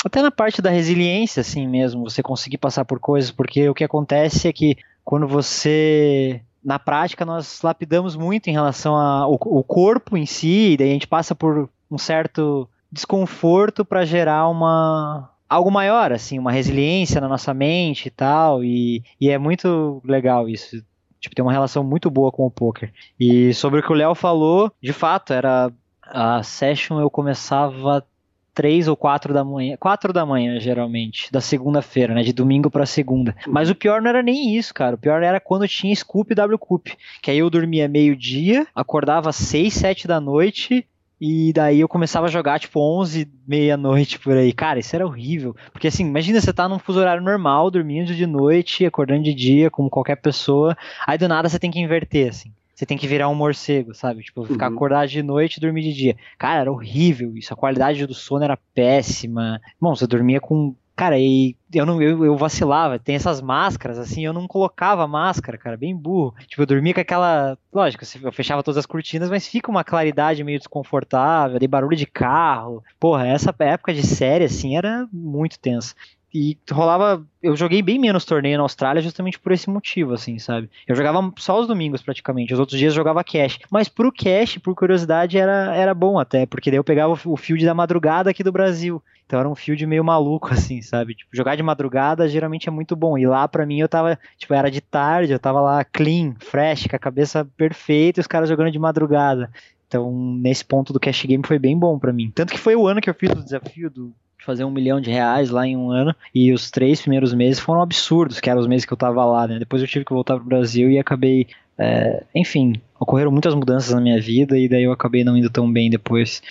até na parte da resiliência, assim mesmo, você conseguir passar por coisas, porque o que acontece é que quando você na prática nós lapidamos muito em relação ao corpo em si, daí a gente passa por um certo desconforto para gerar uma, algo maior, assim, uma resiliência na nossa mente e tal, e, e é muito legal isso. Tipo, tem uma relação muito boa com o poker. E sobre o que o Léo falou, de fato, era a session eu começava três ou quatro da manhã, quatro da manhã geralmente, da segunda-feira, né, de domingo para segunda. Mas o pior não era nem isso, cara. O pior era quando tinha Scoop e W Cup, que aí eu dormia meio dia, acordava seis, sete da noite e daí eu começava a jogar, tipo, 11, meia-noite por aí. Cara, isso era horrível. Porque assim, imagina você tá num fuso horário normal, dormindo de noite, acordando de dia, como qualquer pessoa. Aí do nada você tem que inverter, assim. Você tem que virar um morcego, sabe? Tipo, ficar uhum. acordado de noite e dormir de dia. Cara, era horrível isso. A qualidade do sono era péssima. Bom, você dormia com Cara, e eu não eu, eu, vacilava, tem essas máscaras, assim, eu não colocava máscara, cara, bem burro. Tipo, eu dormia com aquela. Lógico, eu fechava todas as cortinas, mas fica uma claridade meio desconfortável, de barulho de carro. Porra, essa época de série, assim, era muito tensa. E rolava. Eu joguei bem menos torneio na Austrália justamente por esse motivo, assim, sabe? Eu jogava só os domingos praticamente, os outros dias eu jogava cash. Mas pro cash, por curiosidade, era, era bom até, porque daí eu pegava o field da madrugada aqui do Brasil. Então era um field meio maluco, [LAUGHS] assim, sabe? Tipo, jogar de madrugada geralmente é muito bom. E lá para mim eu tava, tipo, era de tarde, eu tava lá clean, fresh, com a cabeça perfeita e os caras jogando de madrugada. Então, nesse ponto do cash game foi bem bom para mim. Tanto que foi o ano que eu fiz o desafio do fazer um milhão de reais lá em um ano. E os três primeiros meses foram absurdos, que eram os meses que eu tava lá, né? Depois eu tive que voltar pro Brasil e acabei. É, enfim, ocorreram muitas mudanças na minha vida e daí eu acabei não indo tão bem depois.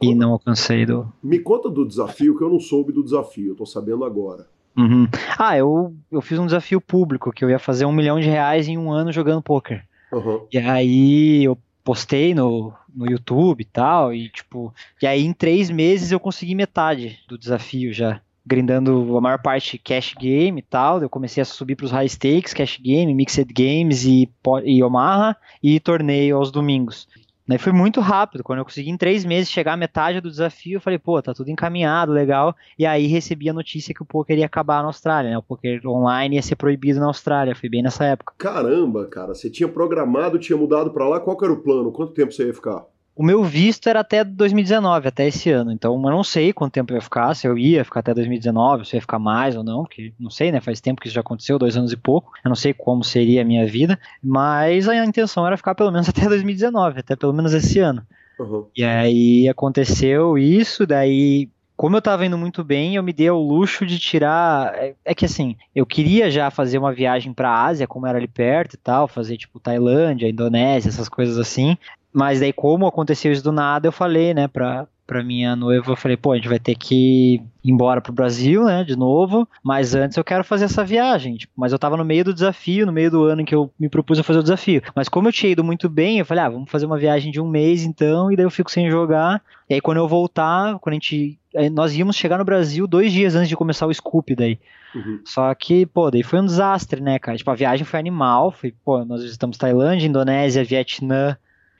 E não alcancei do. Me conta do desafio, que eu não soube do desafio, eu tô sabendo agora. Uhum. Ah, eu, eu fiz um desafio público, que eu ia fazer um milhão de reais em um ano jogando poker. Uhum. E aí eu postei no, no YouTube e tal, e tipo, e aí em três meses eu consegui metade do desafio já, grindando a maior parte cash game e tal, eu comecei a subir para os high stakes, cash game, mixed games e, e Omaha, e torneio aos domingos. Daí foi muito rápido. Quando eu consegui em três meses chegar à metade do desafio, eu falei, pô, tá tudo encaminhado, legal. E aí recebi a notícia que o poker ia acabar na Austrália, né? O poker online ia ser proibido na Austrália. Foi bem nessa época. Caramba, cara, você tinha programado, tinha mudado para lá. Qual era o plano? Quanto tempo você ia ficar? O meu visto era até 2019, até esse ano. Então eu não sei quanto tempo eu ia ficar, se eu ia ficar até 2019, se eu ia ficar mais ou não, porque não sei, né? Faz tempo que isso já aconteceu, dois anos e pouco. Eu não sei como seria a minha vida, mas a intenção era ficar pelo menos [LAUGHS] até 2019, até pelo menos esse ano. Uhum. E aí aconteceu isso, daí como eu tava indo muito bem, eu me dei o luxo de tirar. É, é que assim, eu queria já fazer uma viagem pra Ásia, como era ali perto e tal, fazer tipo Tailândia, Indonésia, essas coisas assim. Mas daí, como aconteceu isso do nada, eu falei, né, pra, pra minha noiva, eu falei, pô, a gente vai ter que ir embora pro Brasil, né, de novo, mas antes eu quero fazer essa viagem, tipo, mas eu tava no meio do desafio, no meio do ano em que eu me propus a fazer o desafio, mas como eu tinha ido muito bem, eu falei, ah, vamos fazer uma viagem de um mês então, e daí eu fico sem jogar, e aí quando eu voltar, quando a gente, nós íamos chegar no Brasil dois dias antes de começar o Scoop daí, Uhum. Só que, pô, daí foi um desastre, né, cara? Tipo, a viagem foi animal, foi, pô, nós visitamos Tailândia, Indonésia, Vietnã,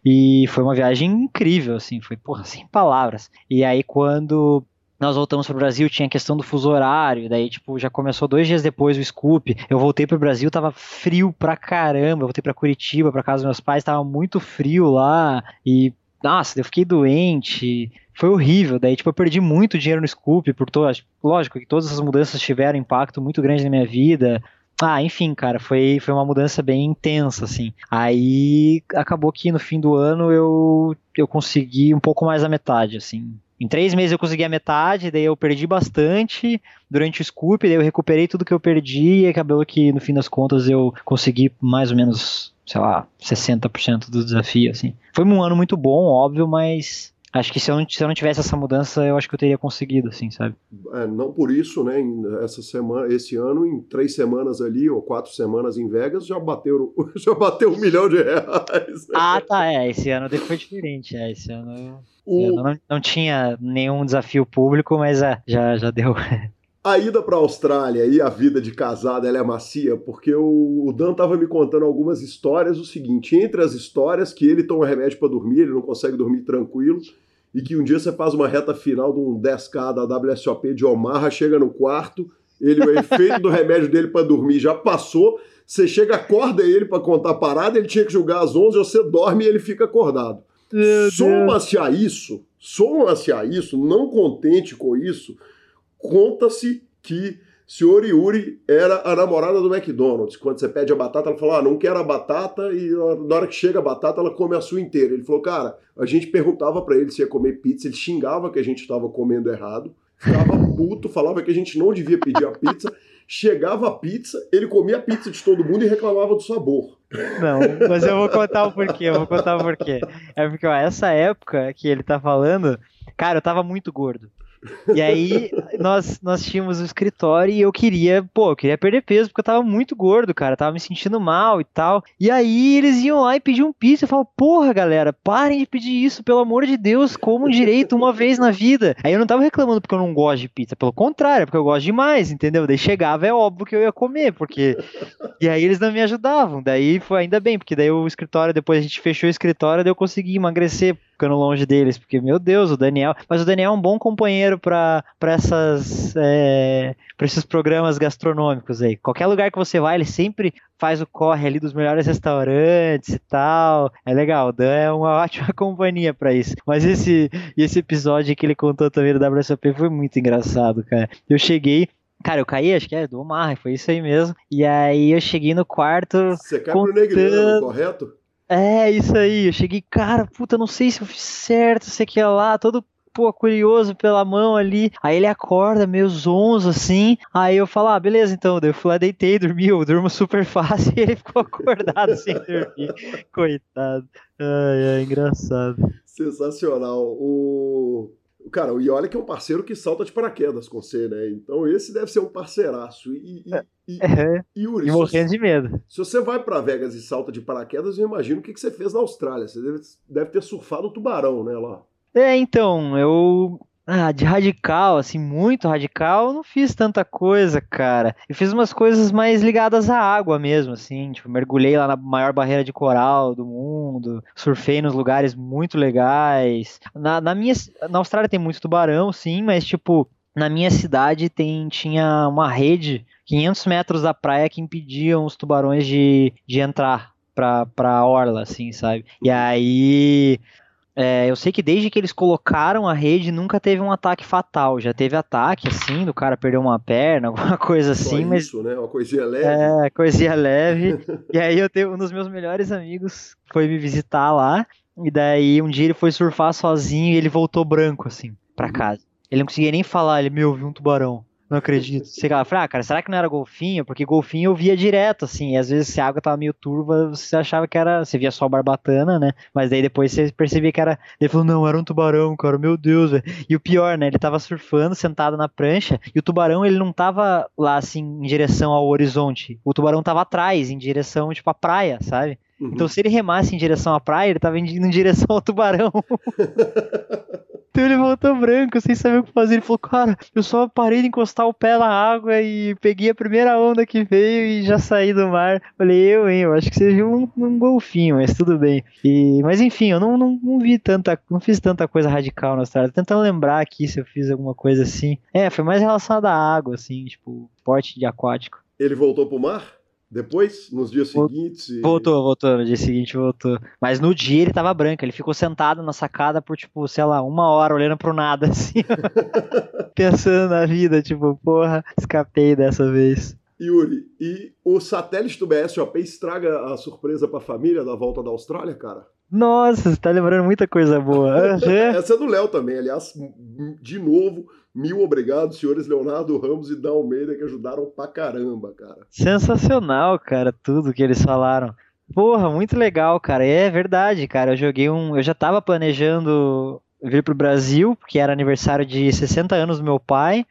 e foi uma viagem incrível, assim, foi, porra, sem palavras. E aí, quando nós voltamos para o Brasil, tinha a questão do fuso horário, daí, tipo, já começou dois dias depois o Scoop. Eu voltei para o Brasil, tava frio pra caramba. Eu voltei para Curitiba, para casa dos meus pais, tava muito frio lá. E nossa, eu fiquei doente, foi horrível. Daí, tipo, eu perdi muito dinheiro no Scoop, por todas. Lógico que todas essas mudanças tiveram impacto muito grande na minha vida. Ah, enfim, cara, foi, foi uma mudança bem intensa, assim. Aí acabou que no fim do ano eu, eu consegui um pouco mais da metade, assim. Em três meses eu consegui a metade, daí eu perdi bastante durante o Scoop, daí eu recuperei tudo que eu perdi e acabou que no fim das contas eu consegui mais ou menos, sei lá, 60% do desafio, assim. Foi um ano muito bom, óbvio, mas Acho que se eu, não, se eu não tivesse essa mudança, eu acho que eu teria conseguido, assim, sabe? É, não por isso, né? Essa semana, esse ano, em três semanas ali, ou quatro semanas em Vegas, já bateu, [LAUGHS] já bateu um milhão de reais. Ah, tá, é. Esse ano foi diferente. É, esse ano, o... não, não, tinha nenhum desafio público, mas é, já, já deu. [LAUGHS] A ida para a Austrália e a vida de casada ela é macia, porque o, o Dan estava me contando algumas histórias. O seguinte: entre as histórias que ele toma remédio para dormir, ele não consegue dormir tranquilo, e que um dia você faz uma reta final de um 10K da WSOP de Omaha, chega no quarto, ele o efeito do remédio dele para dormir já passou, você chega, acorda ele para contar a parada, ele tinha que julgar às 11, você dorme e ele fica acordado. Soma-se a isso, soma-se a isso, não contente com isso, conta-se que senhor Yuri era a namorada do McDonald's. Quando você pede a batata, ela fala: ah, não quero a batata, e na hora que chega a batata, ela come a sua inteira. Ele falou: cara, a gente perguntava para ele se ia comer pizza, ele xingava que a gente estava comendo errado, ficava puto, falava que a gente não devia pedir a pizza. Chegava a pizza, ele comia a pizza de todo mundo e reclamava do sabor. Não, mas eu vou contar o porquê, eu vou contar o porquê. É porque, ó, essa época que ele tá falando, cara, eu tava muito gordo. E aí nós, nós tínhamos o escritório e eu queria, pô, eu queria perder peso porque eu tava muito gordo, cara, tava me sentindo mal e tal. E aí eles iam lá e pediam pizza. Eu falava, porra, galera, parem de pedir isso, pelo amor de Deus, como direito uma [LAUGHS] vez na vida. Aí eu não tava reclamando porque eu não gosto de pizza, pelo contrário, é porque eu gosto demais, entendeu? Daí chegava, é óbvio que eu ia comer, porque. [LAUGHS] E aí eles não me ajudavam. Daí foi ainda bem, porque daí o escritório, depois a gente fechou o escritório, daí eu consegui emagrecer ficando longe deles, porque, meu Deus, o Daniel. Mas o Daniel é um bom companheiro para essas. É, para esses programas gastronômicos aí. Qualquer lugar que você vai, ele sempre faz o corre ali dos melhores restaurantes e tal. É legal, o Dan é uma [LAUGHS] ótima companhia para isso. Mas esse, esse episódio que ele contou também do WSOP foi muito engraçado, cara. Eu cheguei, Cara, eu caí, acho que é do Omar, foi isso aí mesmo. E aí eu cheguei no quarto. Você cai contando... pro Negriano, correto? É, isso aí. Eu cheguei, cara, puta, não sei se eu fiz certo, sei que é lá, todo pô, curioso pela mão ali. Aí ele acorda, meio zonzo assim. Aí eu falo, ah, beleza, então. Eu fui lá, deitei, dormi, eu durmo super [LAUGHS] fácil. E ele ficou acordado sem dormir. [LAUGHS] Coitado. Ai, é engraçado. Sensacional. O. Cara, o Ioli que é um parceiro que salta de paraquedas com você, né? Então esse deve ser um parceiraço. E, e, e, é. e Yuri, e morrendo de medo. Se você vai para Vegas e salta de paraquedas, eu imagino o que, que você fez na Austrália. Você deve, deve ter surfado o tubarão, né, lá. É, então, eu ah, de radical, assim, muito radical, não fiz tanta coisa, cara. Eu fiz umas coisas mais ligadas à água mesmo, assim, tipo, mergulhei lá na maior barreira de coral do mundo, surfei nos lugares muito legais. Na, na minha, na Austrália tem muito tubarão, sim, mas, tipo, na minha cidade tem, tinha uma rede 500 metros da praia que impediam os tubarões de, de entrar pra, pra orla, assim, sabe? E aí é, eu sei que desde que eles colocaram a rede nunca teve um ataque fatal. Já teve ataque, assim, do cara perder uma perna, [LAUGHS] alguma coisa assim, Só mas. Isso, né? Uma coisinha leve. É, coisinha leve. [LAUGHS] e aí eu tenho um dos meus melhores amigos foi me visitar lá. E daí um dia ele foi surfar sozinho e ele voltou branco, assim, pra uhum. casa. Ele não conseguia nem falar, ele, meu, viu um tubarão. Não acredito. [LAUGHS] Você fala, ah, cara, será que não era golfinho? Porque golfinho eu via direto, assim. E às vezes se a água tava meio turva, você achava que era. Você via só barbatana, né? Mas daí depois você percebia que era. Ele falou, não, era um tubarão, cara, meu Deus, velho. E o pior, né? Ele tava surfando, sentado na prancha, e o tubarão, ele não tava lá, assim, em direção ao horizonte. O tubarão tava atrás, em direção, tipo, à praia, sabe? Uhum. Então, se ele remasse em direção à praia, ele tava indo em direção ao tubarão. [LAUGHS] Então ele voltou branco, sem saber o que fazer. Ele falou, cara, eu só parei de encostar o pé na água e peguei a primeira onda que veio e já saí do mar. Falei, eu, hein, eu acho que você viu um, um golfinho, mas tudo bem. E, mas enfim, eu não, não, não vi tanta, não fiz tanta coisa radical na estrada. Tentando lembrar aqui se eu fiz alguma coisa assim. É, foi mais relacionado à água, assim, tipo, esporte de aquático. Ele voltou pro mar? Depois, nos dias seguintes. E... Voltou, voltou. No dia seguinte voltou. Mas no dia ele tava branco. Ele ficou sentado na sacada por, tipo, sei lá, uma hora olhando pro nada, [LAUGHS] assim. [LAUGHS] pensando na vida. Tipo, porra, escapei dessa vez. Yuri, e o satélite do BSOP estraga a surpresa pra família da volta da Austrália, cara? Nossa, você tá lembrando muita coisa boa. [LAUGHS] Uhum. Essa é do Léo também, aliás, de novo, mil obrigados, senhores Leonardo Ramos e Dan Almeida, que ajudaram pra caramba, cara. Sensacional, cara, tudo que eles falaram. Porra, muito legal, cara. É verdade, cara. Eu joguei um. Eu já tava planejando vir pro Brasil, porque era aniversário de 60 anos do meu pai.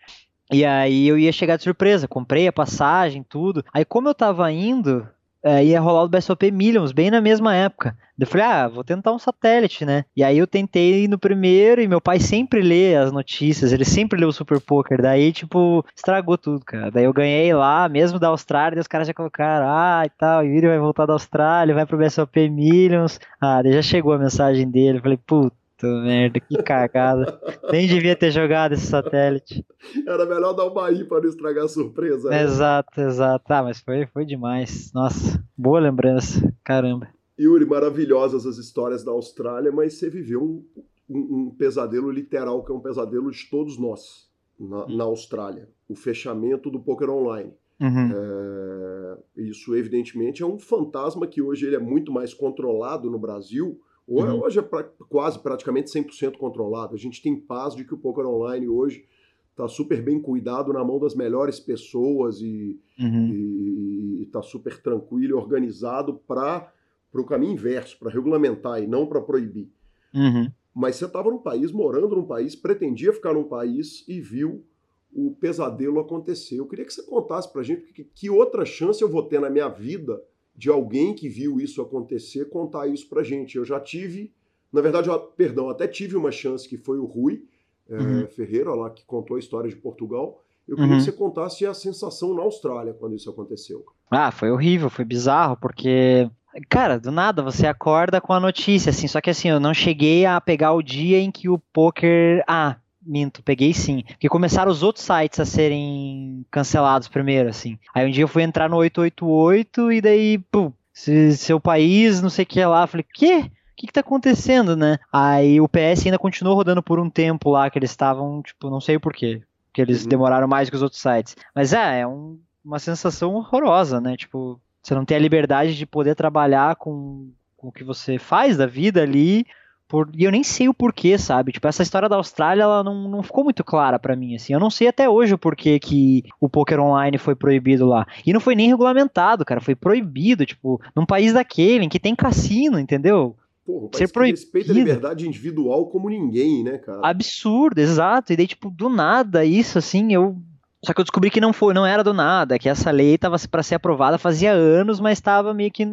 E aí eu ia chegar de surpresa, comprei a passagem, tudo. Aí como eu tava indo, é, ia rolar o BSOP Millions, bem na mesma época. Eu falei, ah, vou tentar um satélite, né? E aí eu tentei no primeiro e meu pai sempre lê as notícias, ele sempre lê o Super Poker. Daí, tipo, estragou tudo, cara. Daí eu ganhei lá, mesmo da Austrália, os caras já colocaram, ah, e tal, o Yuri vai voltar da Austrália, vai pro BSOP Millions. Ah, daí já chegou a mensagem dele. Eu falei, puta merda, que cagada. Nem devia ter jogado esse satélite. Era melhor dar uma aí para não estragar a surpresa. Né? Exato, exato. Ah, mas foi, foi demais. Nossa, boa lembrança. Caramba. Yuri, maravilhosas as histórias da Austrália, mas você viveu um, um, um pesadelo literal, que é um pesadelo de todos nós na, na Austrália. O fechamento do poker online. Uhum. É, isso, evidentemente, é um fantasma que hoje ele é muito mais controlado no Brasil Uhum. Hoje é pra, quase praticamente 100% controlado. A gente tem paz de que o poker online hoje está super bem cuidado na mão das melhores pessoas e uhum. está super tranquilo e organizado para o caminho inverso, para regulamentar e não para proibir. Uhum. Mas você estava num país, morando num país, pretendia ficar num país e viu o pesadelo acontecer. Eu queria que você contasse para a gente que, que outra chance eu vou ter na minha vida de alguém que viu isso acontecer contar isso pra gente. Eu já tive, na verdade, eu, perdão, até tive uma chance que foi o Rui é, uhum. Ferreira, lá que contou a história de Portugal. Eu queria uhum. que você contasse a sensação na Austrália quando isso aconteceu. Ah, foi horrível, foi bizarro, porque Cara, do nada você acorda com a notícia, assim, só que assim, eu não cheguei a pegar o dia em que o poker. Ah, minto, peguei sim. Porque começaram os outros sites a serem cancelados primeiro, assim. Aí um dia eu fui entrar no 888 e daí, pum, seu país, não sei o que lá. Falei, quê? O que, que tá acontecendo, né? Aí o PS ainda continuou rodando por um tempo lá, que eles estavam, tipo, não sei porquê. Que eles uhum. demoraram mais que os outros sites. Mas é, é um, uma sensação horrorosa, né? Tipo, você não tem a liberdade de poder trabalhar com, com o que você faz da vida ali por, e eu nem sei o porquê, sabe? Tipo, essa história da Austrália, ela não, não ficou muito clara para mim, assim. Eu não sei até hoje o porquê que o poker online foi proibido lá. E não foi nem regulamentado, cara. Foi proibido, tipo, num país daquele, em que tem cassino, entendeu? Porra, ser proibido. respeita a liberdade individual como ninguém, né, cara? Absurdo, exato. E daí, tipo, do nada, isso, assim, eu só que eu descobri que não foi, não era do nada, que essa lei estava para ser aprovada fazia anos, mas estava meio que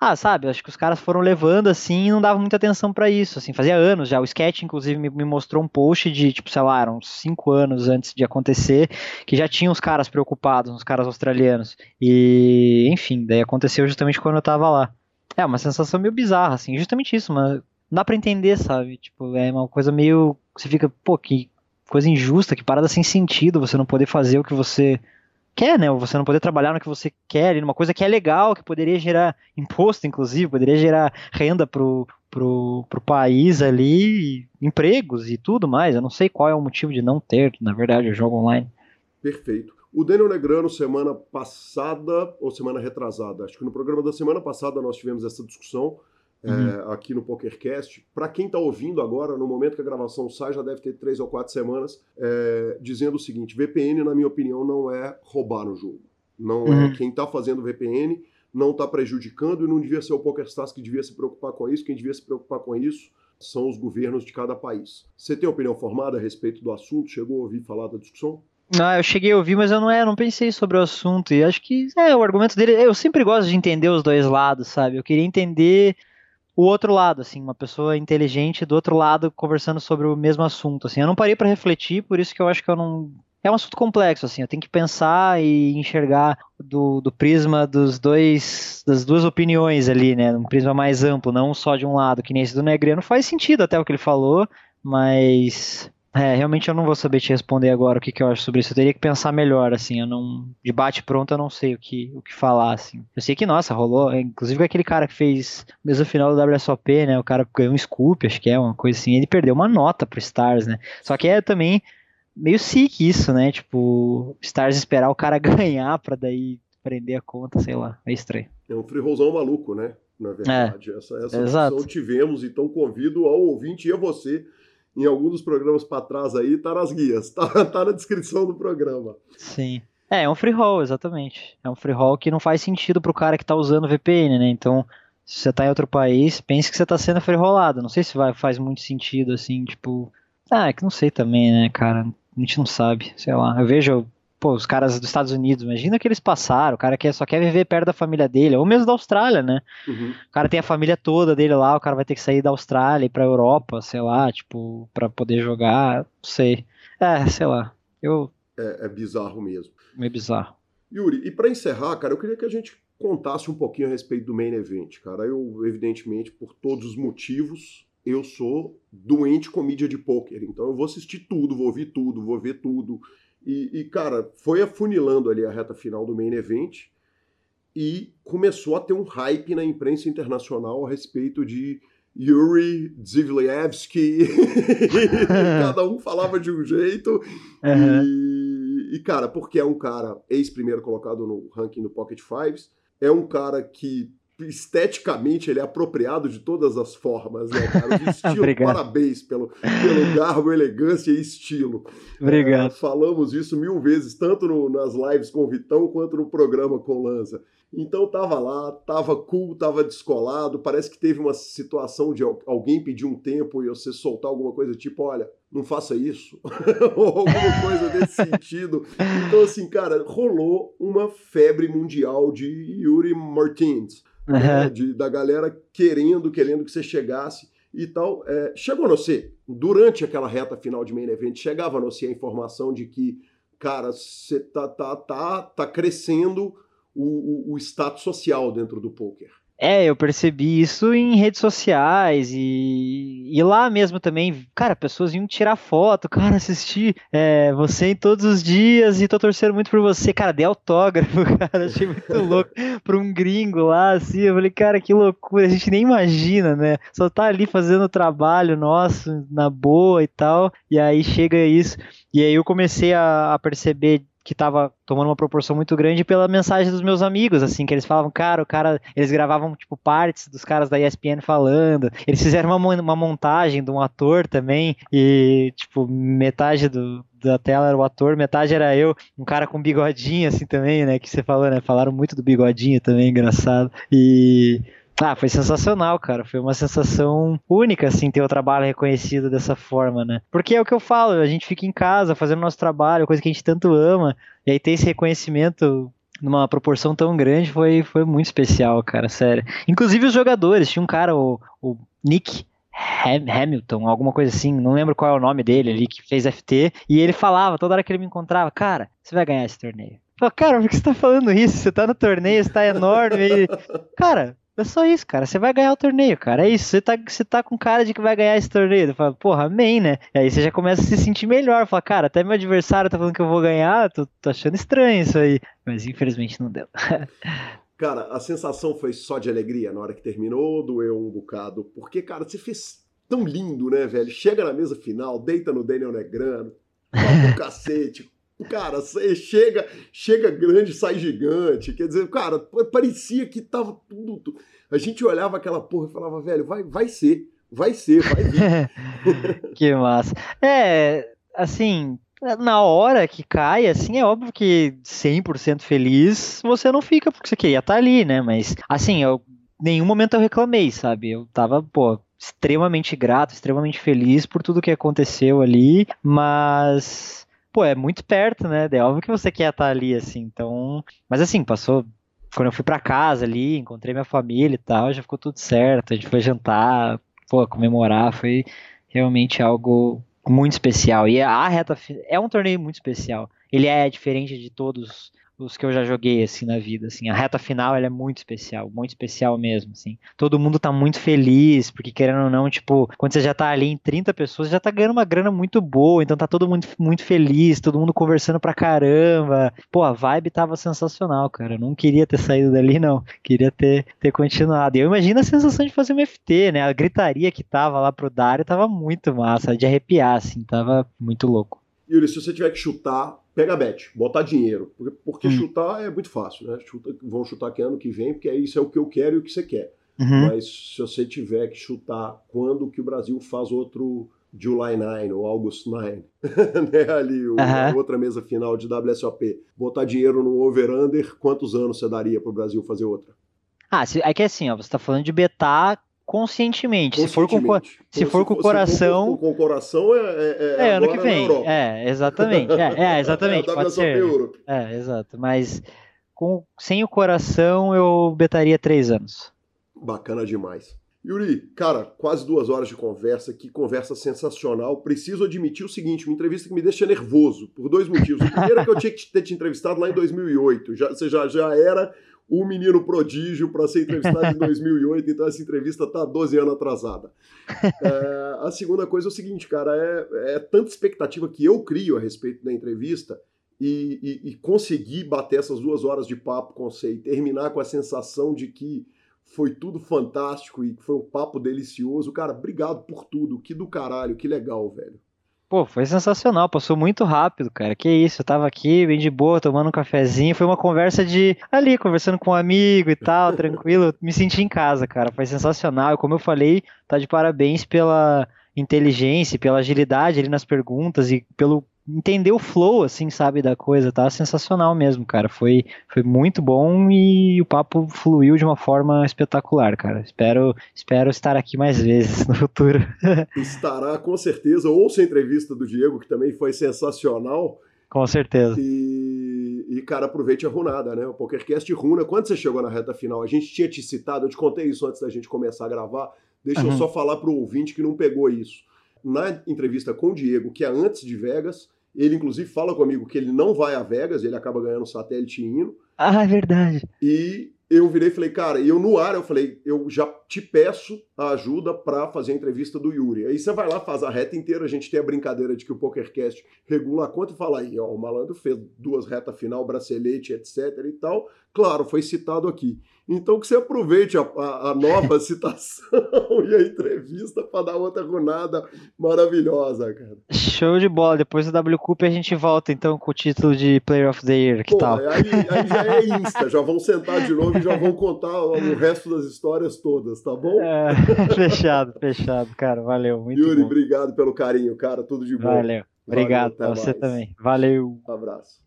ah, sabe, acho que os caras foram levando assim e não davam muita atenção para isso, assim, fazia anos já. O Sketch, inclusive, me, me, mostrou um post de, tipo, sei lá, uns cinco anos antes de acontecer, que já tinha os caras preocupados, os caras australianos. E, enfim, daí aconteceu justamente quando eu tava lá. É uma sensação meio bizarra, assim, justamente isso, mas não dá pra entender, sabe? Tipo, é uma coisa meio. Você fica, pô, que coisa injusta, que parada sem sentido você não poder fazer o que você quer, né? Você não poder trabalhar no que você quer, numa coisa que é legal, que poderia gerar imposto, inclusive, poderia gerar renda pro, pro, pro país ali, empregos e tudo mais. Eu não sei qual é o motivo de não ter, na verdade, o jogo online. Perfeito. O Daniel Negrano, semana passada, ou semana retrasada, acho que no programa da semana passada nós tivemos essa discussão uhum. é, aqui no PokerCast. Para quem está ouvindo agora, no momento que a gravação sai, já deve ter três ou quatro semanas, é, dizendo o seguinte: VPN, na minha opinião, não é roubar no jogo. Não é uhum. é quem está fazendo VPN não está prejudicando e não devia ser o PokerStars que devia se preocupar com isso. Quem devia se preocupar com isso são os governos de cada país. Você tem opinião formada a respeito do assunto? Chegou a ouvir falar da discussão? Ah, eu cheguei a ouvir, mas eu não, é, não pensei sobre o assunto. E acho que é, o argumento dele. Eu sempre gosto de entender os dois lados, sabe? Eu queria entender o outro lado, assim, uma pessoa inteligente do outro lado conversando sobre o mesmo assunto, assim. Eu não parei para refletir, por isso que eu acho que eu não é um assunto complexo, assim, eu tenho que pensar e enxergar do, do prisma dos dois, das duas opiniões ali, né, um prisma mais amplo, não só de um lado, que nem esse do Negreano, faz sentido até o que ele falou, mas É, realmente eu não vou saber te responder agora o que, que eu acho sobre isso. Eu teria que pensar melhor, assim. Eu não. De bate pronto, eu não sei o que, o que falar, assim. Eu sei que, nossa, rolou. Inclusive aquele cara que fez mesmo final do WSOP, né? O cara ganhou um scoop, acho que é uma coisa assim. Ele perdeu uma nota pro Stars, né? Só que é também meio sick isso, né? Tipo, Stars esperar o cara [LAUGHS] ganhar pra daí prender a conta, sei lá. É estranho. É um freerolzão maluco, né? Na verdade. É, essa essa opção tivemos, então convido ao ouvinte e a você em algum dos programas para trás aí, tá nas guias, tá, [LAUGHS] tá na descrição do programa. Sim. É, é um free roll, exatamente. É um free roll que não faz sentido pro cara que tá usando VPN, né? Então, se você tá em outro país, pense que você tá sendo free rollado. Não sei se vai, faz muito sentido, assim, tipo. Ah, é que não sei também, né, cara? A gente não sabe, sei lá. Eu vejo pô, os caras dos Estados Unidos, imagina que eles passaram, o cara que só quer viver perto da família dele, ou mesmo da Austrália, né? Uhum. O cara tem a família toda dele lá, o cara vai ter que sair da Austrália e pra Europa, sei lá, tipo, pra poder jogar, não sei. É, sei lá. Eu... É, é bizarro mesmo. É bizarro. Yuri, e para encerrar, cara, eu queria que a gente contasse um pouquinho a respeito do main event, cara. Eu, evidentemente, por todos os motivos, eu sou doente com mídia de poker. Então eu vou assistir tudo, vou ouvir tudo, vou ver tudo. E, e, cara, foi afunilando ali a reta final do main event e começou a ter um hype na imprensa internacional a respeito de Yuri Zvilievsky. [LAUGHS] Cada um falava de um jeito. Uhum. E, e, cara, porque é um cara ex-primeiro colocado no ranking do Pocket Fives, é um cara que esteticamente ele é apropriado de todas as formas, né, cara? De [LAUGHS] estilo, parabéns pelo, pelo garbo, elegância e estilo. Obrigado. É, falamos isso mil vezes, tanto no, nas lives com o Vitão quanto no programa com o Lanza. Então tava lá, tava cool, tava descolado, parece que teve uma situação de alguém pedir um tempo e você soltar alguma coisa tipo, olha, não faça isso, [LAUGHS] ou alguma coisa desse sentido. Então assim, cara, rolou uma febre mundial de Yuri Martins uhum. né, de, da galera querendo, querendo que você chegasse e tal. É, chegou a você, durante aquela reta final de main event, chegava a você a informação de que, cara, você tá, tá, tá, tá crescendo o, o, o status social dentro do poker. É, eu percebi isso em redes sociais e, e lá mesmo também, cara, pessoas iam tirar foto, [LAUGHS] cara, assistir é, você em todos os dias e tô torcendo muito por você, cara, dei autógrafo, [LAUGHS] cara, achei muito louco [LAUGHS] pra um gringo lá, assim, eu falei, cara, que loucura, a gente nem imagina, né, só tá ali fazendo o trabalho nosso, na boa e tal, e aí chega isso, e aí eu comecei a, a perceber que tava tomando uma proporção muito grande pela mensagem dos meus amigos, assim, que eles falavam, cara, o cara, eles gravavam, tipo, partes dos caras da ESPN falando, eles fizeram uma, uma montagem de um ator também, e, tipo, metade do, da tela era o ator, metade era eu, um cara com bigodinho, assim, também, né, que você falou, né, falaram muito do bigodinho também, engraçado, e... Ah, foi sensacional, cara. Foi uma sensação única, assim, ter o trabalho reconhecido dessa forma, né? Porque é o que eu falo, a gente fica em casa fazendo nosso trabalho, coisa que a gente tanto ama, e aí ter esse reconhecimento numa proporção tão grande foi, foi muito especial, cara, sério. Inclusive os jogadores, tinha um cara, o, o Nick Hamilton, alguma coisa assim, não lembro qual é o nome dele ali, que fez FT, e ele falava, toda hora que ele me encontrava, cara, você vai ganhar esse torneio. Falei, cara, por que você tá falando isso? Você tá no torneio, você tá enorme. E... Cara, é só isso, cara. Você vai ganhar o torneio, cara. É isso. Você tá, você tá com cara de que vai ganhar esse torneio. Fala, porra, amém, né? E aí você já começa a se sentir melhor. Fala, cara, até meu adversário tá falando que eu vou ganhar. Tô, tô achando estranho isso aí. Mas infelizmente não deu. [LAUGHS] cara, a sensação foi só de alegria na hora que terminou, doeu um bocado. Porque, cara, você fez tão lindo, né, velho? Chega na mesa final, deita no Daniel Negrano, toca o [LAUGHS] cacete, Cara, chega, chega grande, sai gigante. Quer dizer, cara, parecia que tava tudo. A gente olhava aquela porra e falava, velho, vai, vai ser, vai ser, vai vir. [LAUGHS] que massa. É, assim, na hora que cai, assim, é óbvio que 100% feliz você não fica porque você queria estar tá ali, né? Mas, assim, eu nenhum momento eu reclamei, sabe? Eu tava, pô, extremamente grato, extremamente feliz por tudo que aconteceu ali, mas pô, é muito perto, né? É óbvio que você quer estar ali, assim, então. Mas assim, passou. Quando eu fui para casa ali, encontrei minha família e tal, já ficou tudo certo. A gente foi jantar, pô, comemorar, foi realmente algo muito especial. E a reta é um torneio muito especial. Ele é diferente de todos os que eu já joguei assim na vida, assim. A reta final ela é muito especial, muito especial mesmo, assim. Todo mundo tá muito feliz, porque querendo ou não, tipo, quando você já tá ali em 30 pessoas, já tá ganhando uma grana muito boa, então tá todo mundo muito feliz, todo mundo conversando pra caramba. Pô, a vibe tava sensacional, cara. Eu não queria ter saído dali, não. Queria ter, ter continuado. E eu imagino a sensação de fazer um FT, né? A gritaria que tava lá pro Dario tava muito massa, de arrepiar, assim, tava muito louco. Yuri, se você tiver que chutar, pega bet, botar dinheiro. Porque, porque hum. chutar é muito fácil, né? Chuta, vão chutar que ano que vem, porque isso é o que eu quero e o que você quer. Uhum. Mas se você tiver que chutar quando que o Brasil faz outro July 9 ou August 9, [LAUGHS] né? ali o, uhum. outra mesa final de WSOP, botar dinheiro no over-under, quantos anos você daria para o Brasil fazer outra? Ah, é que assim, ó, você está falando de betar conscientemente. Se for com, se for com o coração. Se for com, o coração é, é, é, é ano que vem. É, exatamente. É, é [LAUGHS] exatamente. É, pode ser. É, exato. Mas com, sem o coração eu betaria três anos. Bacana demais. Yuri, cara, quase duas horas de conversa, que conversa sensacional. Preciso admitir o seguinte, uma entrevista que me deixa nervoso, por dois motivos. O primeiro é que eu tinha que ter te entrevistado lá em 2008. Já, você já, já era o menino prodígio para ser entrevistado em [LAUGHS] 2008, então essa entrevista está 12 anos atrasada. [LAUGHS] É, a segunda coisa é o seguinte, cara, é, é, tanta expectativa que eu crio a respeito da entrevista e, e, e conseguir bater essas duas horas de papo com você e terminar com a sensação de que foi tudo fantástico e foi um papo delicioso. Cara, obrigado por tudo, que do caralho, que legal, velho. Pô, foi sensacional, passou muito rápido, cara. Que isso, eu tava aqui, bem de boa, tomando um cafezinho. Foi uma conversa de ali, conversando com um amigo e tal, [LAUGHS] tranquilo. Me senti em casa, cara. Foi sensacional. E como eu falei, tá de parabéns pela inteligência, pela agilidade ali nas perguntas e pelo entender o flow, assim, sabe, da coisa, tá sensacional mesmo, cara. Foi, foi muito bom e o papo fluiu de uma forma espetacular, cara. Espero, espero estar aqui mais vezes [LAUGHS] no futuro. Estará, com certeza. Ouça a entrevista do Diego, que também foi sensacional. Com certeza. E, e, cara, aproveite a runada, né? O PokerCast runa. Quando você chegou na reta final, a gente tinha te citado, eu te contei isso antes da gente começar a gravar. Deixa uhum. eu só falar pro ouvinte que não pegou isso. Na entrevista com o Diego, que é antes de Vegas, ele, inclusive, fala comigo que ele não vai a Vegas, ele acaba ganhando satélite indo. Ah, é verdade. E eu virei e falei, cara, e eu no ar eu falei, eu já te peço a ajuda para fazer a entrevista do Yuri. Aí você vai lá, faz a reta inteira, a gente tem a brincadeira de que o PokerCast regula a conta e fala aí, ó, o malandro fez duas retas final, bracelete, etc e tal. Claro, foi citado aqui. Então que você aproveite a, a, a nova [LAUGHS] citação [LAUGHS] e a entrevista para dar outra runada maravilhosa, cara. Show de bola. Depois do W Cup a gente volta então com o título de Player of the Year. Que Pô, tal? Aí, aí, já é Insta, já vão sentar de novo e já vão contar o resto das histórias todas, tá bom? É, [LAUGHS] fechado, fechado, cara. Valeu. Muito Yuri, bom. obrigado pelo carinho, cara. Tudo de bom. Valeu. Obrigado, Valeu, você mais. também. Valeu. Um abraço.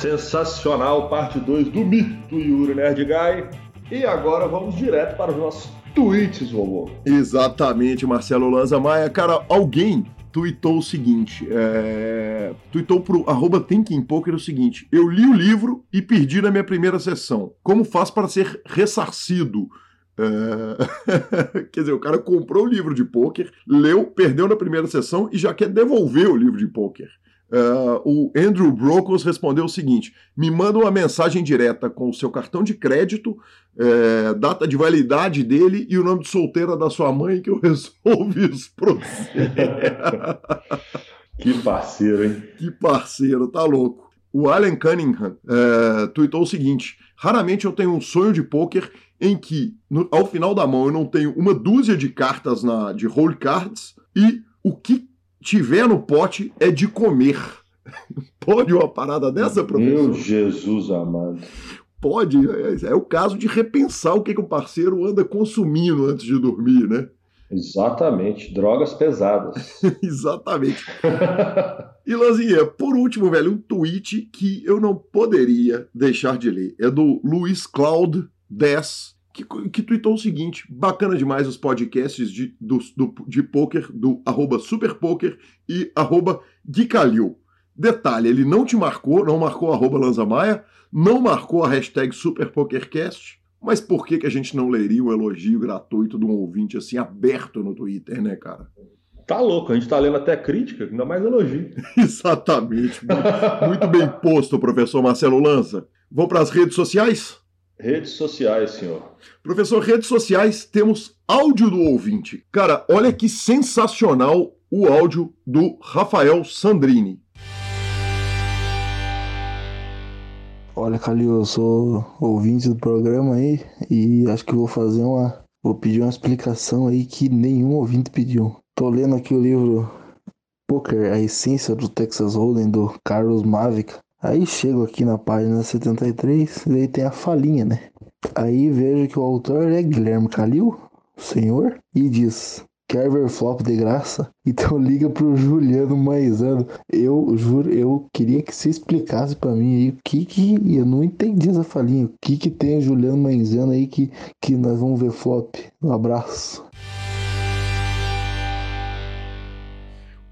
Sensacional, parte 2 do mito Yuri Nerd Guy. E agora vamos direto para os nossos tweets, vovô. Exatamente, Marcelo Lanza Maia. Cara, alguém tweetou o seguinte, é... tweetou pro arroba Thinking Poker o seguinte, eu li o livro e perdi na minha primeira sessão. Como faz para ser ressarcido? É... [LAUGHS] Quer dizer, o cara comprou o livro de poker, leu, perdeu na primeira sessão e já quer devolver o livro de poker. Uh, o Andrew Brokos respondeu o seguinte: me manda uma mensagem direta com o seu cartão de crédito, é, data de validade dele e o nome de solteira da sua mãe que eu [LAUGHS] resolvo isso pra você. [LAUGHS] que parceiro, hein? Que parceiro, tá louco. O Alan Cunningham é, tweetou o seguinte: raramente eu tenho um sonho de pôquer em que, no, ao final da mão, eu não tenho uma dúzia de cartas na, de roll cards e o que tiver no pote é de comer. [LAUGHS] Pode uma parada dessa, professor? Meu Jesus amado. Pode, é, é, o caso de repensar o que, que o parceiro anda consumindo antes de dormir, né? Exatamente, drogas pesadas. [LAUGHS] Exatamente. e Lanzinha, por último, velho, um tweet que eu não poderia deixar de ler. É do Luiz Cloud 10, que, que tweetou o seguinte: bacana demais os podcasts de, do, do, de poker do arroba superpoker e arroba Guicalil. Detalhe, ele não te marcou, não marcou arroba Lanzamaia, não marcou a hashtag SuperPokerCast, mas por que, que a gente não leria o elogio gratuito de um ouvinte assim aberto no Twitter, né, cara? Tá louco, a gente tá lendo até crítica, ainda mais elogio. [LAUGHS] Exatamente. Muito, muito bem posto, professor Marcelo Lanza. Vamos para as redes sociais? Redes sociais, senhor. Professor, redes sociais, temos áudio do ouvinte. Cara, olha que sensacional o áudio do Rafael Sandrini. Olha, Calil, eu sou ouvinte do programa aí e acho que vou fazer uma. Vou pedir uma explicação aí que nenhum ouvinte pediu. Tô lendo aqui o livro Poker, a essência do Texas Hold'em do Carlos Mavic. Aí chego aqui na página 73 e aí tem a falinha, né? Aí vejo que o autor é Guilherme Calil, senhor, e diz: Quer ver flop de graça? [LAUGHS] Então liga pro Juliano Maisano. Eu juro, eu queria que você explicasse para mim aí o que que. Eu não entendi essa falinha. O que que tem o Juliano Maisano aí que, que nós vamos ver flop? Um abraço.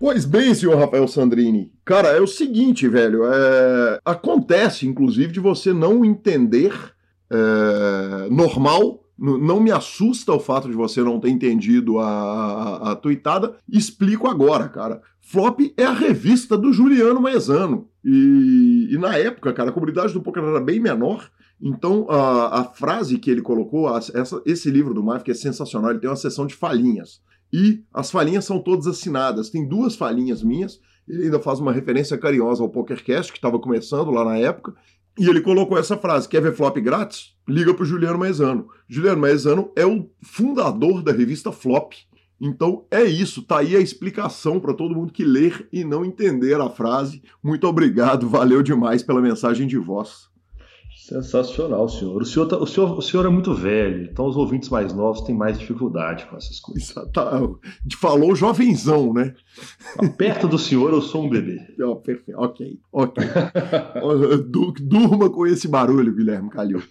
Pois bem, senhor Rafael Sandrini. Cara, é o seguinte, velho. É... Acontece, inclusive, de você não entender é... normal. Não me assusta o fato de você não ter entendido a, a, a tuitada. Explico agora, cara. Flop é a revista do Juliano Maezano. E, e na época, cara, a comunidade do poker era bem menor. Então, a, a frase que ele colocou, essa, esse livro do Maf, que é sensacional, ele tem uma seção de falinhas e as falinhas são todas assinadas. Tem duas falinhas minhas. Ele ainda faz uma referência carinhosa ao PokerCast, que estava começando lá na época. E ele colocou essa frase: quer ver flop grátis? Liga para o Juliano Maezano. Juliano Maezano é o fundador da revista Flop. Então é isso, tá aí a explicação para todo mundo que ler e não entender a frase. Muito obrigado, valeu demais pela mensagem de voz. Sensacional, senhor. O senhor, tá, o senhor. O senhor é muito velho, então os ouvintes mais novos têm mais dificuldade com essas coisas. Tá, falou jovenzão, né? Perto do senhor eu sou um bebê. Oh, perfeito. Ok, ok. Durma com esse barulho, Guilherme Calil.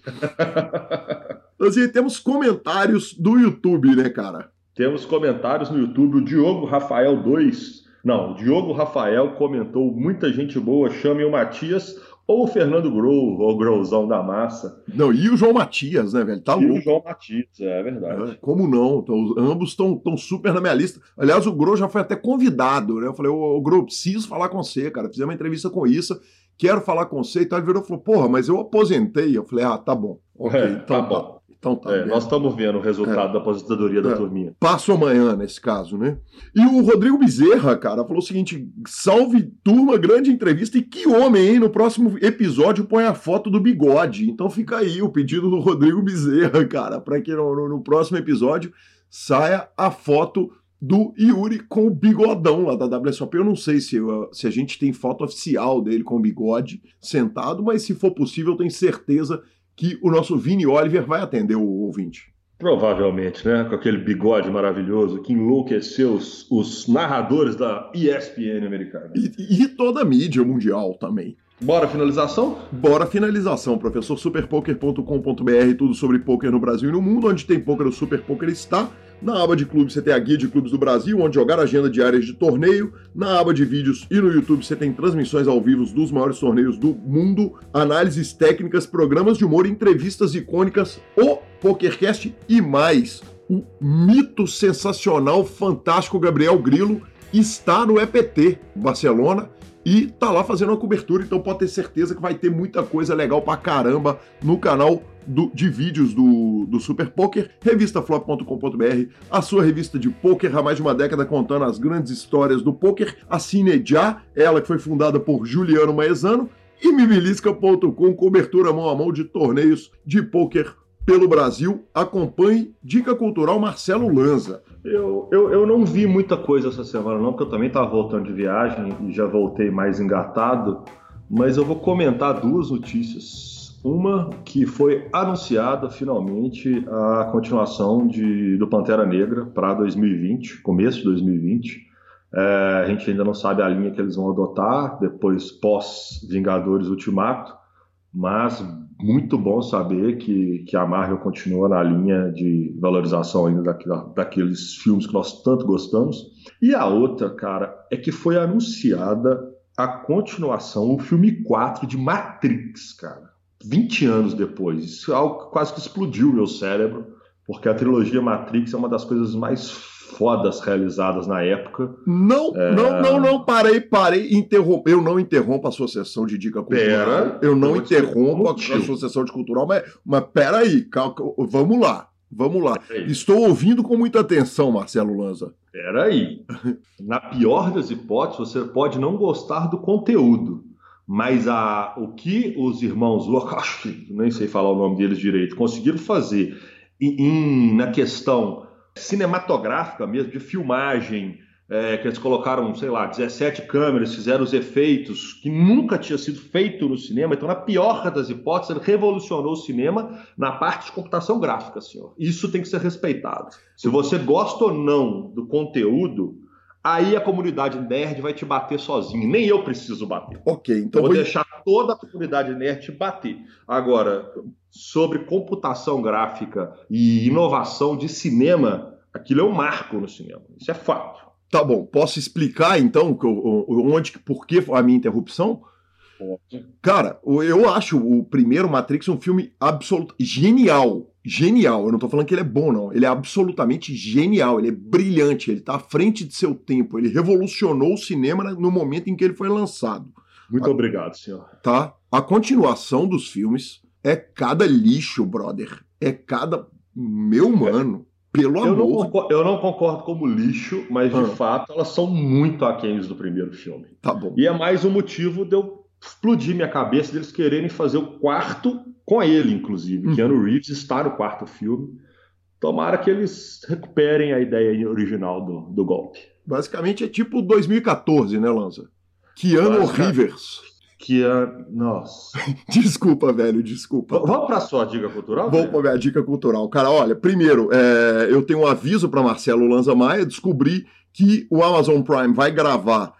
Assim, temos comentários do YouTube, né, cara? Temos comentários no YouTube. O Diogo Rafael 2. Não, o Diogo Rafael comentou: muita gente boa, chame o Matias ou o Fernando Grou, ou o Growzão da massa. Não, e o João Matias, né, velho? Tá e louco. o João Matias, é verdade. É, como não? Então, ambos estão super na minha lista. Aliás, o Grou já foi até convidado, né? Eu falei, ô, Grou, preciso falar com você, cara. Fizemos uma entrevista com isso, quero falar com você. Então ele virou e falou, porra, mas eu aposentei. Eu falei, ah, tá bom. Ok, é, então tá. Bom. Então tá. É, nós estamos vendo o resultado é. da aposentadoria da é. turminha. Passo amanhã, nesse caso, né? E o Rodrigo Bezerra, cara, falou o seguinte: salve turma, grande entrevista. E que homem, hein? No próximo episódio põe a foto do bigode. Então fica aí o pedido do Rodrigo Bezerra, cara, para que no, no, próximo episódio saia a foto do Yuri com o bigodão lá da WSOP. Eu não sei se, se a gente tem foto oficial dele com o bigode sentado, mas se for possível, eu tenho certeza que o nosso Vini Oliver vai atender o ouvinte. Provavelmente, né? Com aquele bigode maravilhoso que enlouqueceu os, os narradores da ESPN americana. E, e, toda a mídia mundial também. Bora finalização? Bora finalização, professor superpoker.com.br, tudo sobre poker no Brasil e no mundo, onde tem poker, o Super Poker está. Na aba de clubes você tem a guia de clubes do Brasil, onde jogar agenda diárias de torneio. Na aba de vídeos e no YouTube você tem transmissões ao vivo dos maiores torneios do mundo, análises técnicas, programas de humor, entrevistas icônicas, o PokerCast e mais. O mito sensacional, fantástico Gabriel Grilo está no EPT Barcelona e tá lá fazendo uma cobertura, então pode ter certeza que vai ter muita coisa legal pra caramba no canal do, de vídeos do, do Super Poker, revistaflop.com.br, a sua revista de poker há mais de uma década contando as grandes histórias do poker, assine já, ela que foi fundada por Juliano Maezano, e mibilisca.com, cobertura mão a mão de torneios de poker pelo Brasil. Acompanhe Dica Cultural Marcelo Lanza. Eu, eu, eu não vi muita coisa essa semana, não, porque eu também estava voltando de viagem e já voltei mais engatado. Mas eu vou comentar duas notícias. Uma que foi anunciada finalmente a continuação de, do Pantera Negra para 2020, começo de 2020. É, a gente ainda não sabe a linha que eles vão adotar depois pós Vingadores Ultimato, mas muito bom saber que, que a Marvel continua na linha de valorização ainda daqueles filmes que nós tanto gostamos. E a outra, cara, é que foi anunciada a continuação, o filme 4 de Matrix, cara. 20 anos depois. Isso é algo que quase que explodiu meu cérebro, porque a trilogia Matrix é uma das coisas mais fodas realizadas na época. Não, é... não, não, não, parei, parei, interrompo. Eu não interrompo a sua sessão de dica cultural. Pera, eu não interrompo a, a sua sessão de cultural, mas, mas peraí, calma, vamos lá. Vamos lá. Estou ouvindo com muita atenção, Marcelo Lanza. Peraí. Na pior das hipóteses, você pode não gostar do conteúdo, mas a, o que os irmãos Wachowski, [LAUGHS] nem sei falar o nome deles direito, conseguiram fazer em, em, na questão cinematográfica mesmo, de filmagem, é, que eles colocaram, sei lá, 17 câmeras, fizeram os efeitos que nunca tinha sido feito no cinema. Então, na pior das hipóteses, ele revolucionou o cinema na parte de computação gráfica, senhor. Isso tem que ser respeitado. Se você gosta ou não do conteúdo, aí a comunidade nerd vai te bater sozinho. Nem eu preciso bater. Ok, então. vou deixar toda a comunidade nerd te bater. Agora, sobre computação gráfica e inovação de cinema, aquilo é um marco no cinema. Isso é fato. Tá bom, posso explicar então onde, por que a minha interrupção? Cara, eu acho o primeiro Matrix um filme absoluto genial, genial. Eu não tô falando que ele é bom não, ele é absolutamente genial, ele é brilhante, ele tá à frente de seu tempo, ele revolucionou o cinema no momento em que ele foi lançado. Muito a, obrigado, senhor. Tá? A continuação dos filmes é cada lixo, brother. É cada meu mano. Pelo eu amor. Não concordo, eu não concordo como lixo, mas de ah. fato elas são muito aquéns do primeiro filme. Tá bom. E é mais um motivo de eu explodir minha cabeça deles quererem fazer o quarto com ele, inclusive. Uhum. Keanu Reeves está no quarto filme. Tomara que eles recuperem a ideia original do, do golpe. Basicamente é tipo 2014, né, Lanza? Keanu Rivers. Que. Nossa. [LAUGHS] desculpa, velho, desculpa. Vamos para sua dica cultural? Vamos para minha dica cultural. Cara, olha, primeiro, é, eu tenho um aviso para Marcelo Lanza Maia. Descobri que o Amazon Prime vai gravar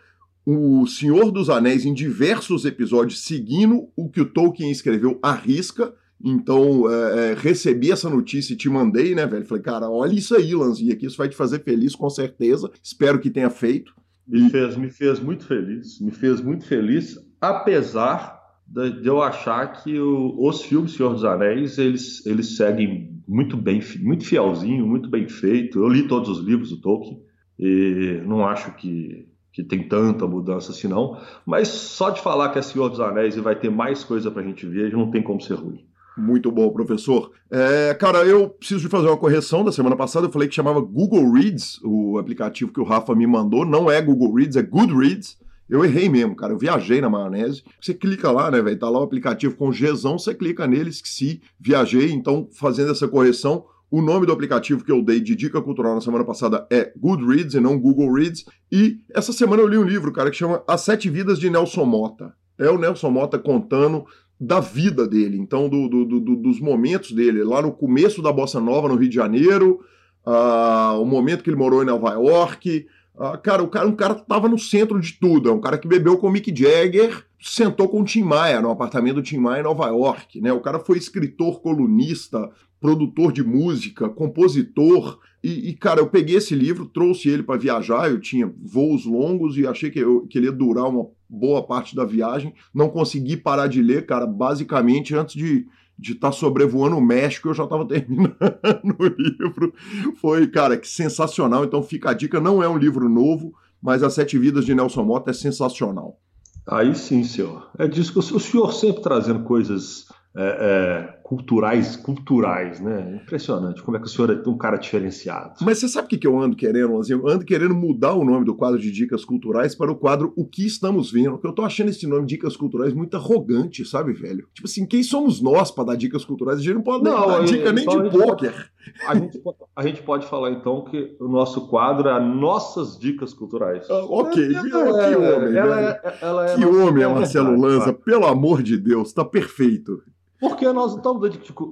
o Senhor dos Anéis em diversos episódios, seguindo o que o Tolkien escreveu à risca. Então, é, é, recebi essa notícia e te mandei, né, velho? Falei, cara, olha isso aí, Lanzinha, que isso vai te fazer feliz, com certeza. Espero que tenha feito. Me fez, me fez muito feliz, me fez muito feliz apesar de, eu achar que o, os filmes Senhor dos Anéis eles, eles seguem muito bem, muito fielzinho, muito bem feito. Eu li todos os livros do Tolkien e não acho que, que tem tanta mudança assim não, mas só de falar que é Senhor dos Anéis e vai ter mais coisa para a gente ver, não tem como ser ruim. Muito bom, professor. É, cara, eu preciso de fazer uma correção. Da semana passada eu falei que chamava Google Reads, o aplicativo que o Rafa me mandou. Não é Google Reads, é Goodreads. Eu errei mesmo, cara. Eu viajei na maionese. Você clica lá, né, velho? Tá lá o aplicativo com Gzão, você clica nele, esqueci, viajei. Então, fazendo essa correção, o nome do aplicativo que eu dei de dica cultural na semana passada é Goodreads e não Google Reads. E essa semana eu li um livro, cara, que chama As Sete Vidas de Nelson Mota. É o Nelson Mota contando da vida dele, então do, do, do, dos momentos dele, lá no começo da Bossa Nova no Rio de Janeiro, uh, o momento que ele morou em Nova York, ah, cara, o cara, um cara tava no centro de tudo. É um cara que bebeu com o Mick Jagger, sentou com o Tim Maia no apartamento do Tim Maia em Nova York, né? O cara foi escritor, colunista, produtor de música, compositor. E, e cara, eu peguei esse livro, trouxe ele para viajar. Eu tinha voos longos e achei que, eu, que ele ia durar uma boa parte da viagem. Não consegui parar de ler, cara. Basicamente, antes de de estar tá sobrevoando o México, eu já estava [LAUGHS] terminando o livro. Foi, cara, que sensacional. Então fica a dica, não é um livro novo, mas As Sete Vidas de Nelson Mota é sensacional. Aí sim, senhor. É disso que o senhor sempre trazendo coisas é, é, culturais, culturais, né? Impressionante como é que o senhor é um cara diferenciado. Mas você sabe o que, que eu ando querendo, Lanzinho? Eu ando querendo mudar o nome do quadro de Dicas Culturais para o quadro O que Estamos Vendo, porque eu tô achando esse nome Dicas Culturais muito arrogante, sabe, velho? Tipo assim, quem somos nós para dar dicas culturais? A gente não pode não, dar dica nem então de pôquer. A gente, a gente pode falar então que o nosso quadro é Nossas Dicas Culturais. Ah, ok, é, que homem, ela é, ela é que homem é Marcelo Lanza, pelo amor de Deus, tá perfeito. Porque nós estamos,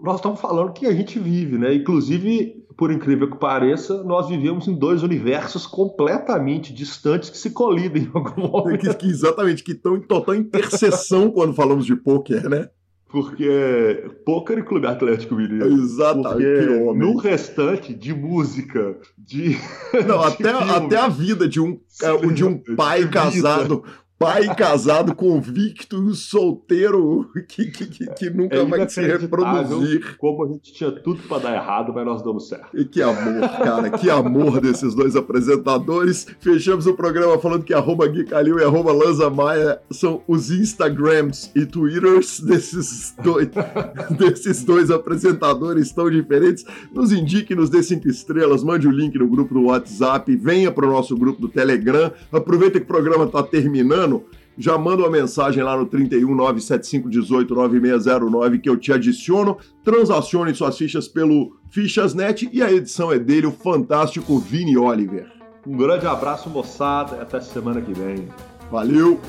nós estamos falando que a gente vive, né? Inclusive, por incrível que pareça, nós vivemos em dois universos completamente distantes que se colidem em algum [LAUGHS] momento. Que, que exatamente, que estão em total interseção quando falamos de pôquer, né? Porque pôquer e clube atlético mineiro. Exatamente. no restante de música, de. Não, [LAUGHS] de até, até a vida de um, é, de um pai casado pai casado, convicto e solteiro que, que, que, que nunca É vai se reproduzir. Como a gente tinha tudo pra dar errado, mas nós damos certo. E que amor, cara, que amor desses dois apresentadores. Fechamos o programa falando que arroba Gui Calil e arroba Lanza Maia são os Instagrams e Twitters desses dois, [LAUGHS] desses dois apresentadores tão diferentes. Nos indique, nos dê cinco estrelas, mande o link no grupo do WhatsApp, venha para o nosso grupo do Telegram. Aproveita que o programa está terminando já manda uma mensagem lá no 31 975 18 9609 que eu te adiciono. Transacione suas fichas pelo Fichasnet e a edição é dele, o fantástico Vini Oliver. Um grande abraço, moçada, e até semana que vem. Valeu!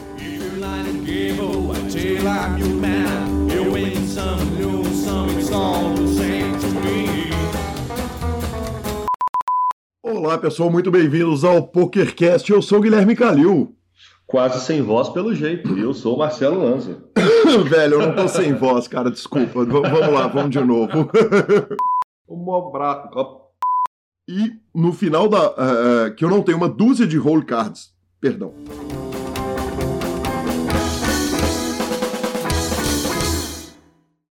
Olá pessoal, muito bem-vindos ao PokerCast. Eu sou Guilherme Calil. Quase sem voz pelo jeito. E eu sou o Marcelo Lanza. [COUGHS] Velho, eu não tô sem voz, cara, desculpa. V vamos lá, vamos de novo. [LAUGHS] um abraço. E no final da. Uh, que eu não tenho uma dúzia de roll cards. Perdão.